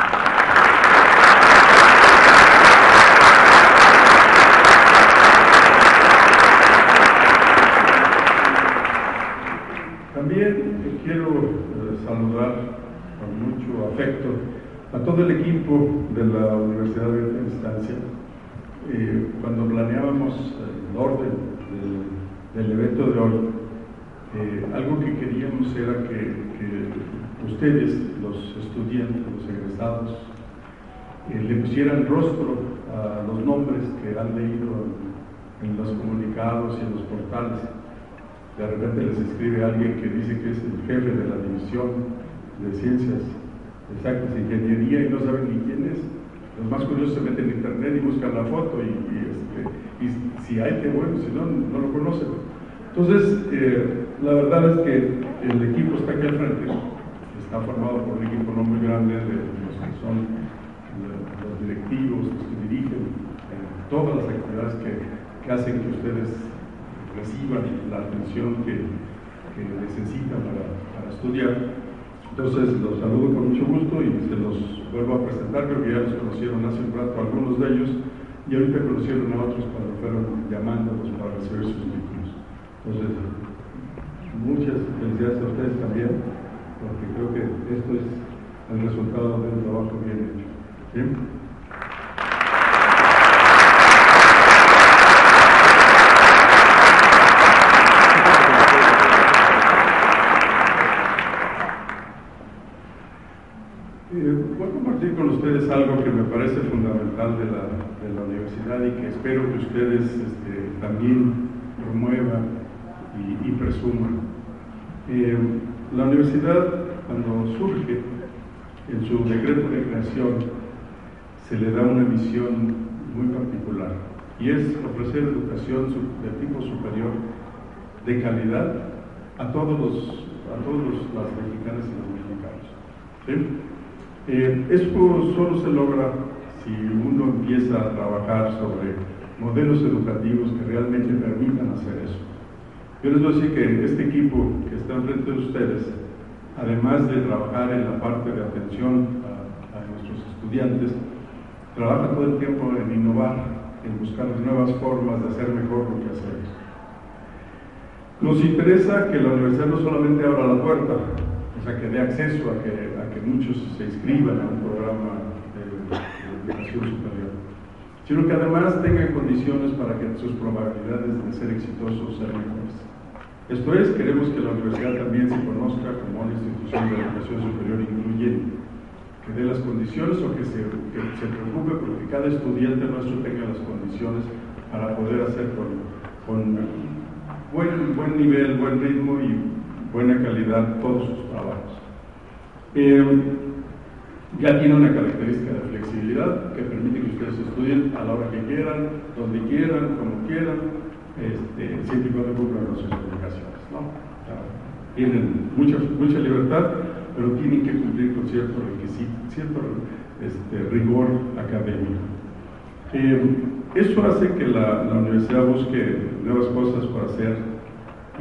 También quiero eh, saludar con mucho afecto a todo el equipo de la Universidad de Distancia. Eh, cuando planeábamos el orden del, evento de hoy, eh, algo que queríamos era que, ustedes, los estudiantes, los egresados, eh, le pusieran rostro a los nombres que han leído en los comunicados y en los portales de repente les escribe alguien que dice que es el jefe de la división de ciencias exactas ingeniería y no saben ni quién es. Los más curiosos se meten en internet y buscan la foto y, este, y si hay, qué bueno, si no, no lo conocen. Entonces, eh, la verdad es que el equipo está aquí al frente, está formado por un equipo no muy grande de los que son los directivos, los que dirigen eh, todas las actividades que, que hacen que ustedes reciban la atención que, que necesitan para, estudiar. Entonces los saludo con mucho gusto y se los vuelvo a presentar, creo que ya los conocieron hace un rato algunos de ellos y ahorita conocieron a otros cuando fueron llamándolos para recibir sus títulos. Entonces, muchas felicidades a ustedes también, porque creo que esto es el resultado de un trabajo bien hecho. ¿Sí? Eh, voy a compartir con ustedes algo que me parece fundamental de la, de la universidad y que espero que ustedes este, también promuevan y, y presuman. Eh, la universidad, cuando surge en su decreto de creación, se le da una misión muy particular y es ofrecer educación de tipo superior de calidad a todos los, a todos los, las mexicanas y los mexicanos. ¿sí? Eh, esto solo se logra si uno empieza a trabajar sobre modelos educativos que realmente permitan hacer eso. Yo les voy a decir que este equipo que está enfrente de ustedes, además de trabajar en la parte de atención a, a nuestros estudiantes, trabaja todo el tiempo en innovar, en buscar nuevas formas de hacer mejor lo que hacemos. Nos interesa que la universidad no solamente abra la puerta, o sea, que dé acceso a que, a que muchos se inscriban a un programa de, educación superior, sino que además tengan condiciones para que sus probabilidades de ser exitosos sean mejores. Esto es, queremos que la universidad también se conozca como una institución de educación superior incluyente, que dé las condiciones o que se, que se preocupe porque cada estudiante nuestro tenga las condiciones para poder hacer con, con buen, buen nivel, buen ritmo y buena calidad todos sus trabajos. Eh, ya tiene una característica de flexibilidad que permite que ustedes estudien a la hora que quieran, donde quieran, como quieran, este, siempre y cuando cumplan con sus obligaciones. tienen mucha, mucha libertad, pero tienen que cumplir con cierto requisito, cierto este, rigor académico. Eh, eso hace que la, la, universidad busque nuevas cosas por hacer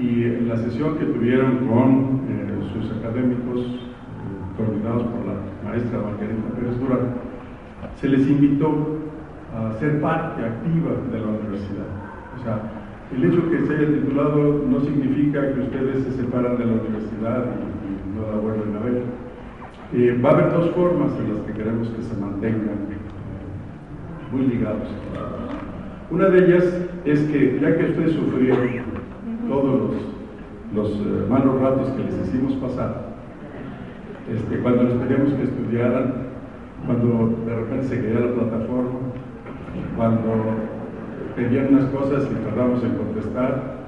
y en la sesión que tuvieron con eh, sus académicos, eh, coordinados por la maestra Margarita Pérez Durán, se les invitó a ser parte activa de la universidad. O sea, el hecho que se haya titulado no significa que ustedes se separan de la universidad y, no la vuelven a ver. Eh, va a haber dos formas en las que queremos que se mantengan eh, muy ligados. Una de ellas es que ya que ustedes sufrieron todos los, eh, malos ratos que les hicimos pasar, este, cuando les pedíamos que estudiaran, cuando de repente se caía la plataforma, cuando pedían unas cosas y tardamos en contestar,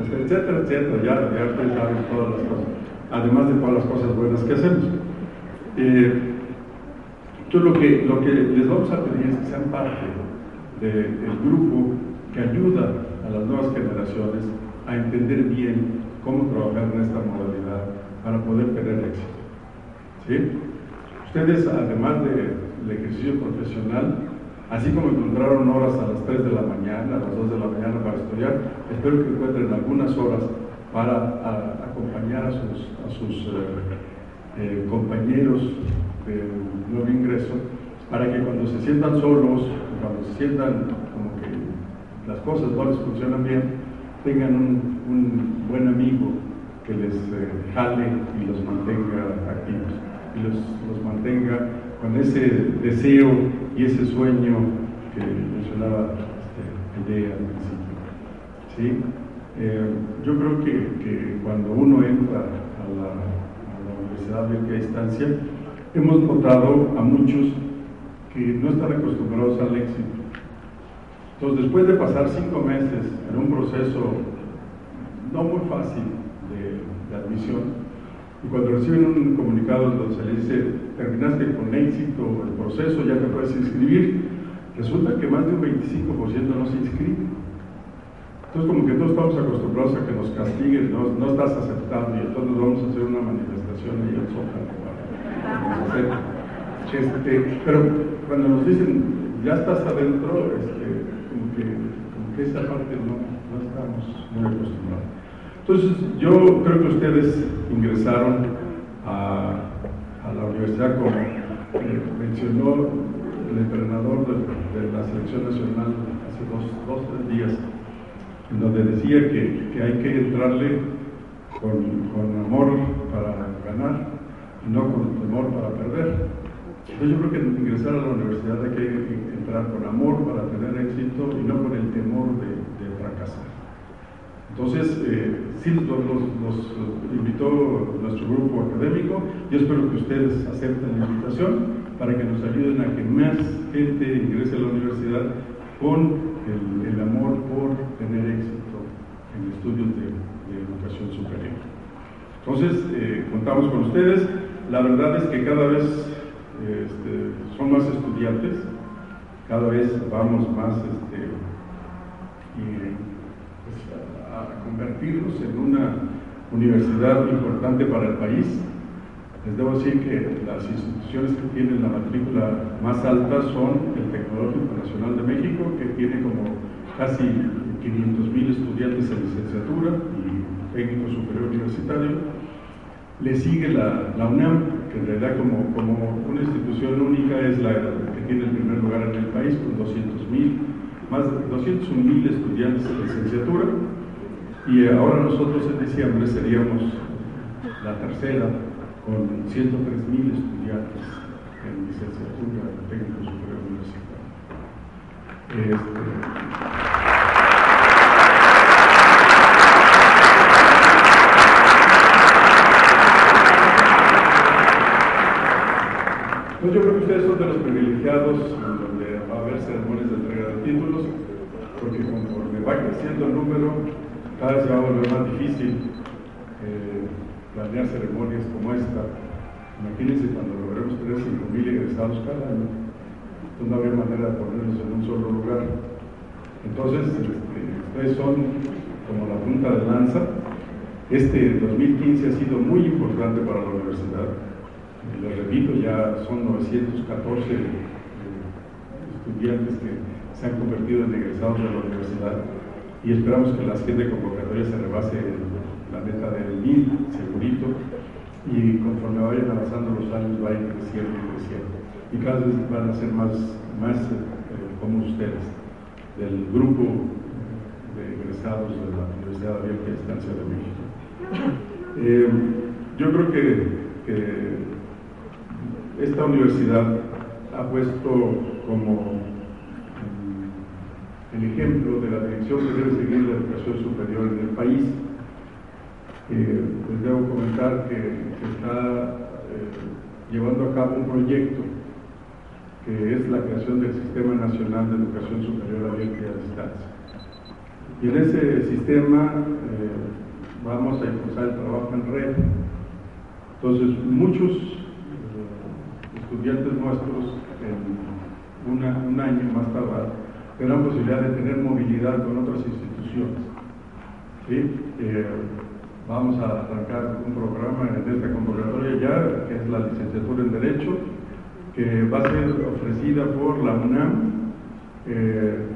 etcétera, etcétera, ya, ya ustedes saben todas las cosas, además de todas las cosas buenas que hacemos. Eh, que, lo que les vamos a pedir es que sean parte del grupo que ayuda a las nuevas generaciones a entender bien cómo trabajar en esta modalidad para poder tener éxito. ¿Sí? Ustedes, además del ejercicio profesional, así como encontraron horas a las 3 de la mañana, a las 2 de la mañana para estudiar, espero que encuentren algunas horas para acompañar a sus, a sus eh, eh, compañeros de nuevo ingreso, para que cuando se sientan solos, cuando se sientan como que las cosas no les funcionan bien, tengan un, buen amigo que les eh, jale y los mantenga activos y los, los, mantenga con ese deseo y ese sueño que mencionaba este, el al principio. ¿Sí? Eh, yo creo que, que, cuando uno entra a la, universidad de a distancia, hemos notado a muchos que no están acostumbrados al éxito. Entonces, después de pasar cinco meses en un proceso no muy fácil de, admisión, y cuando reciben un comunicado donde se les dice, terminaste con éxito el proceso, ya te puedes inscribir, resulta que más de un 25% no se inscribe. Entonces como que todos estamos acostumbrados a que nos castiguen, no, no estás aceptando y entonces vamos a hacer una manifestación ahí en Zócalo este, pero cuando nos dicen ya estás adentro, este, que esa parte no, no estamos muy acostumbrados. Entonces, yo creo que ustedes ingresaron a, la universidad como mencionó el entrenador de, de, la selección nacional hace dos, dos tres días, en donde decía que, que hay que entrarle con, con, amor para ganar y no con temor para perder. Entonces yo creo que ingresar a la universidad hay que entrar con amor para tener éxito y no con el temor de, fracasar. Entonces, eh, sí, los, invitó nuestro grupo académico. Yo espero que ustedes acepten la invitación para que nos ayuden a que más gente ingrese a la universidad con el, amor por tener éxito en estudios de, de educación superior. Entonces, eh, contamos con ustedes. La verdad es que cada vez este, son más estudiantes, cada vez vamos más este, y, a convertirnos en una universidad importante para el país. Les debo decir que las instituciones que tienen la matrícula más alta son el Tecnológico Nacional de México, que tiene como casi 500 mil estudiantes en licenciatura y técnico superior universitario. Le sigue la, la, UNAM, que en realidad como, como una institución única es la que tiene el primer lugar en el país, con 200 mil, más de 201 mil estudiantes en licenciatura y ahora nosotros en diciembre seríamos la tercera con 103 mil estudiantes en licenciatura en técnico superior universitario. Este, pues yo creo que ustedes son de los en donde va a haber ceremonias de entrega de títulos, porque conforme va creciendo el número, cada vez se va a volver más difícil eh, planear ceremonias como esta. Imagínense cuando logremos tener 5.000 egresados cada año, pues no había manera de ponerlos en un solo lugar. Entonces, este, ustedes son como la punta de lanza. Este 2015 ha sido muy importante para la universidad. Les repito, ya son 914 eh, estudiantes que se han convertido en egresados de la universidad y esperamos que la siguiente convocatoria se rebase la meta del mil, segurito, y conforme vayan avanzando los años va a ir creciendo y creciendo. Y cada vez van a ser más, más eh, como ustedes, del grupo de egresados de la Universidad Abierta de Estancia de México. Eh, yo creo que esta universidad ha puesto como mm, el ejemplo de la dirección que debe seguir la educación superior en el país. Eh, les debo comentar que se está eh, llevando a cabo un proyecto que es la creación del Sistema Nacional de Educación Superior Abierta y a Distancia. Y en ese sistema eh, vamos a impulsar el trabajo en red. Entonces, muchos estudiantes nuestros en un año más tardar tendrán posibilidad de tener movilidad con otras instituciones. ¿sí? Eh, vamos a arrancar un programa en esta convocatoria ya, que es la licenciatura en Derecho, que va a ser ofrecida por la UNAM, eh,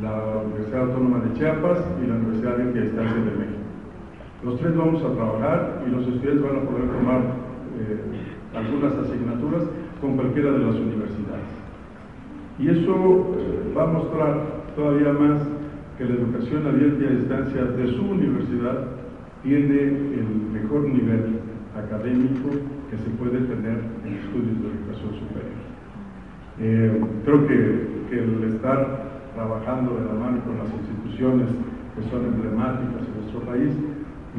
la Universidad Autónoma de Chiapas y la Universidad de Distancia de México. Los tres vamos a trabajar y los estudiantes van a poder tomar eh, algunas asignaturas con cualquiera de las universidades. Y eso eh, va a mostrar todavía más que la educación abierta y a distancia de su universidad tiene el mejor nivel académico que se puede tener en estudios de educación superior. Eh, creo que, el estar trabajando de la mano con las instituciones que son emblemáticas en nuestro país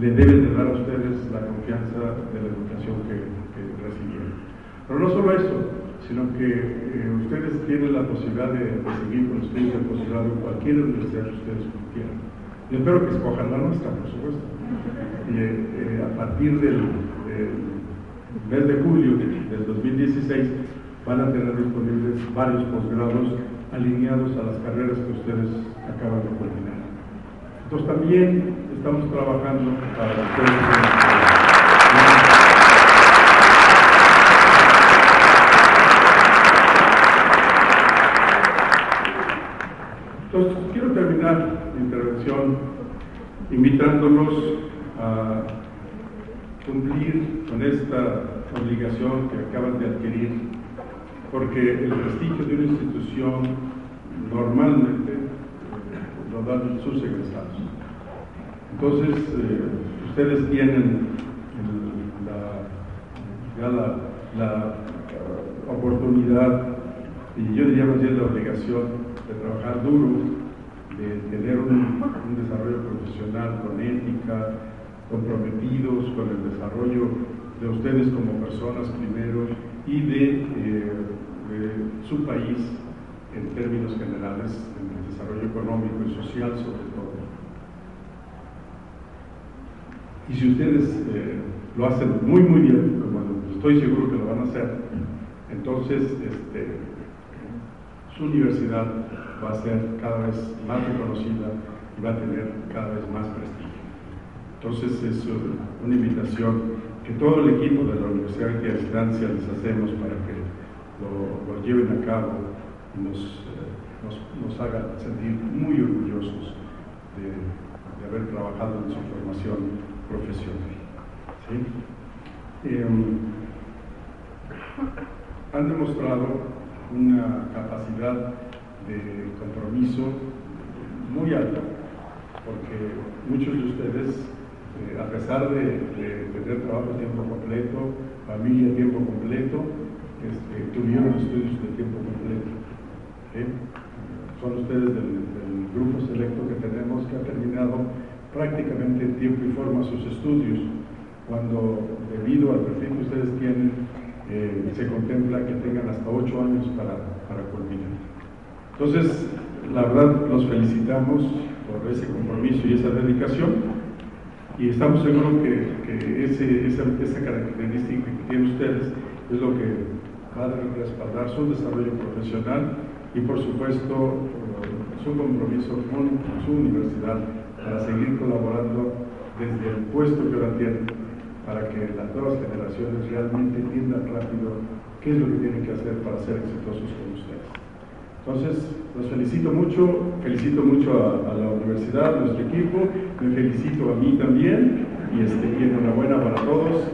le debe de dar a ustedes la confianza de la educación que, que recibieron. Pero no solo eso, sino que eh, ustedes tienen la posibilidad de, de, seguir con estudios de posgrado en cualquier universidad que ustedes quieran. Yo espero que escojan la nuestra, por supuesto. Y eh, a partir del, mes de julio del 2016 van a tener disponibles varios posgrados alineados a las carreras que ustedes acaban de culminar. Entonces también estamos trabajando para ustedes Entonces, quiero terminar mi intervención invitándolos a cumplir con esta obligación que acaban de adquirir, porque el prestigio de una institución normalmente lo dan sus egresados. Entonces, eh, ustedes tienen la oportunidad, y yo diría más bien la obligación, de trabajar duro, de tener un, desarrollo profesional con ética, comprometidos con el desarrollo de ustedes como personas primero y de, eh, de su país en términos generales, en el desarrollo económico y social sobre todo. Y si ustedes eh, lo hacen muy, muy bien, como estoy seguro que lo van a hacer, entonces este, su universidad va a ser cada vez más reconocida y va a tener cada vez más prestigio. Entonces es una invitación que todo el equipo de la Universidad de Distancia les hacemos para que lo, lo lleven a cabo y nos, eh, nos, nos, haga sentir muy orgullosos de, de, haber trabajado en su formación profesional. ¿sí? eh, han demostrado una capacidad de compromiso muy alta, porque muchos de ustedes, eh, a pesar de, tener trabajo a tiempo completo, familia a tiempo completo, este, tuvieron estudios de tiempo completo. Son ustedes del, del grupo selecto que tenemos que ha terminado prácticamente en tiempo y forma sus estudios, cuando debido al perfil que ustedes tienen, se contempla que tengan hasta ocho años para, para culminar. Entonces, la verdad, los felicitamos por ese compromiso y esa dedicación y estamos seguros que, que ese, esa, característica que tienen ustedes es lo que va a respaldar su desarrollo profesional y por supuesto su compromiso con su universidad para seguir colaborando desde el puesto que ahora tienen para que las nuevas generaciones realmente entiendan rápido qué es lo que tienen que hacer para ser exitosos con ustedes. Entonces, los felicito mucho, felicito mucho a, la universidad, a nuestro equipo, me felicito a mí también y, este, y enhorabuena para todos.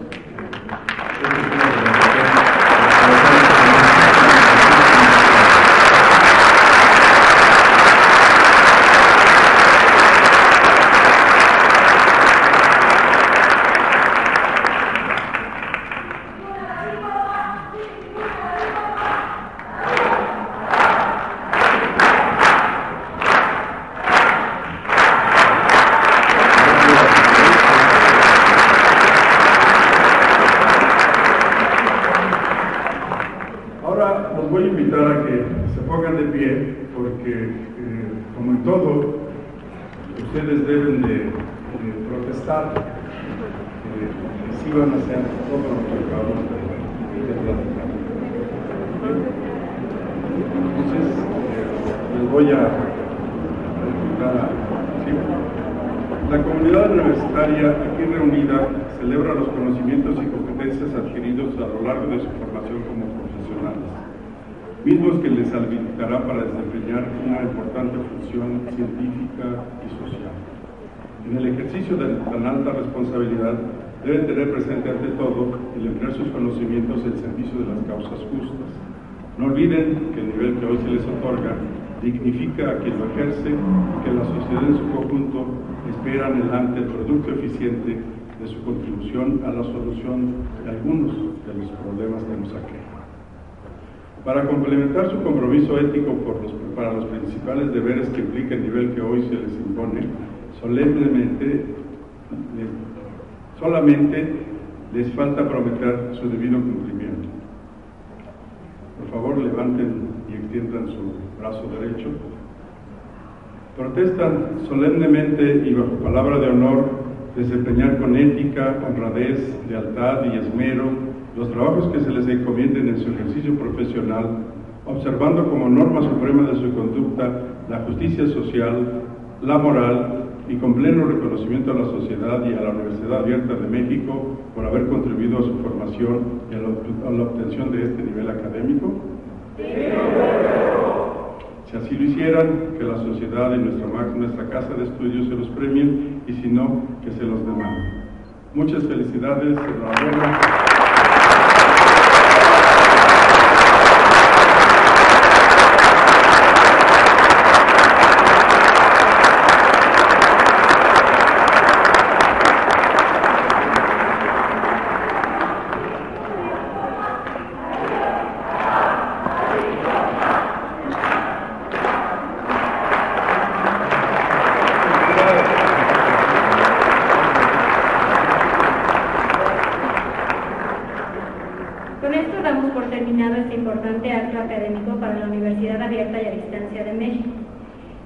Ahora los voy a invitar a que se pongan de pie porque, eh, como en todo, ustedes deben de, de protestar eh, que sí van a hacer todo lo que acabamos de, platicar. Entonces, eh, les voy a explicar. La comunidad universitaria aquí reunida celebra los conocimientos y competencias adquiridos a lo largo de su formación como profesionales, mismos que les habilitará para desempeñar una importante función científica y social. En el ejercicio de tan alta responsabilidad, deben tener presente ante todo el emplear sus conocimientos en servicio de las causas justas. No olviden que el nivel que hoy se les otorga dignifica a quien lo ejerce y que la sociedad en su conjunto espera anhelante el producto eficiente de su contribución a la solución de algunos de los problemas que nos aquejan. Para complementar su compromiso ético por los- para los principales deberes que implica el nivel que hoy se les impone, solemnemente, solamente les falta prometer su debido cumplimiento. Por favor, levanten y extiendan su brazo derecho. Protestan solemnemente y bajo palabra de honor desempeñar con ética, honradez, lealtad y esmero los trabajos que se les encomienden en su ejercicio profesional, observando como norma suprema de su conducta la justicia social, la moral y con pleno reconocimiento a la sociedad y a la Universidad Abierta de México por haber contribuido a su formación y a la, obtención de este nivel académico? Si así lo hicieran, que la sociedad y nuestra, nuestra casa de estudios se los premien y si no, que se los demanden. Muchas felicidades, enhorabuena. Con esto damos por terminado este importante acto académico para la Universidad Abierta y a Distancia de México.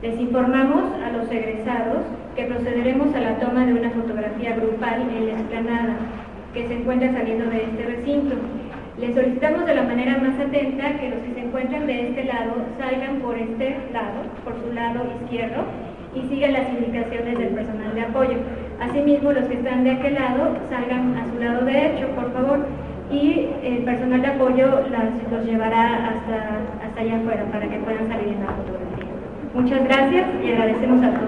Les informamos a los egresados que procederemos a la toma de una fotografía grupal en la explanada que se encuentra saliendo de este recinto. Les solicitamos de la manera más atenta que los que se encuentran de este lado salgan por este lado, por su lado izquierdo, y sigan las indicaciones del personal de apoyo. Asimismo, de aquel lado salgan a su lado derecho, por favor, y el personal de apoyo los llevará hasta, hasta allá afuera para que puedan salir en la fotografía. Muchas gracias y agradecemos a todos.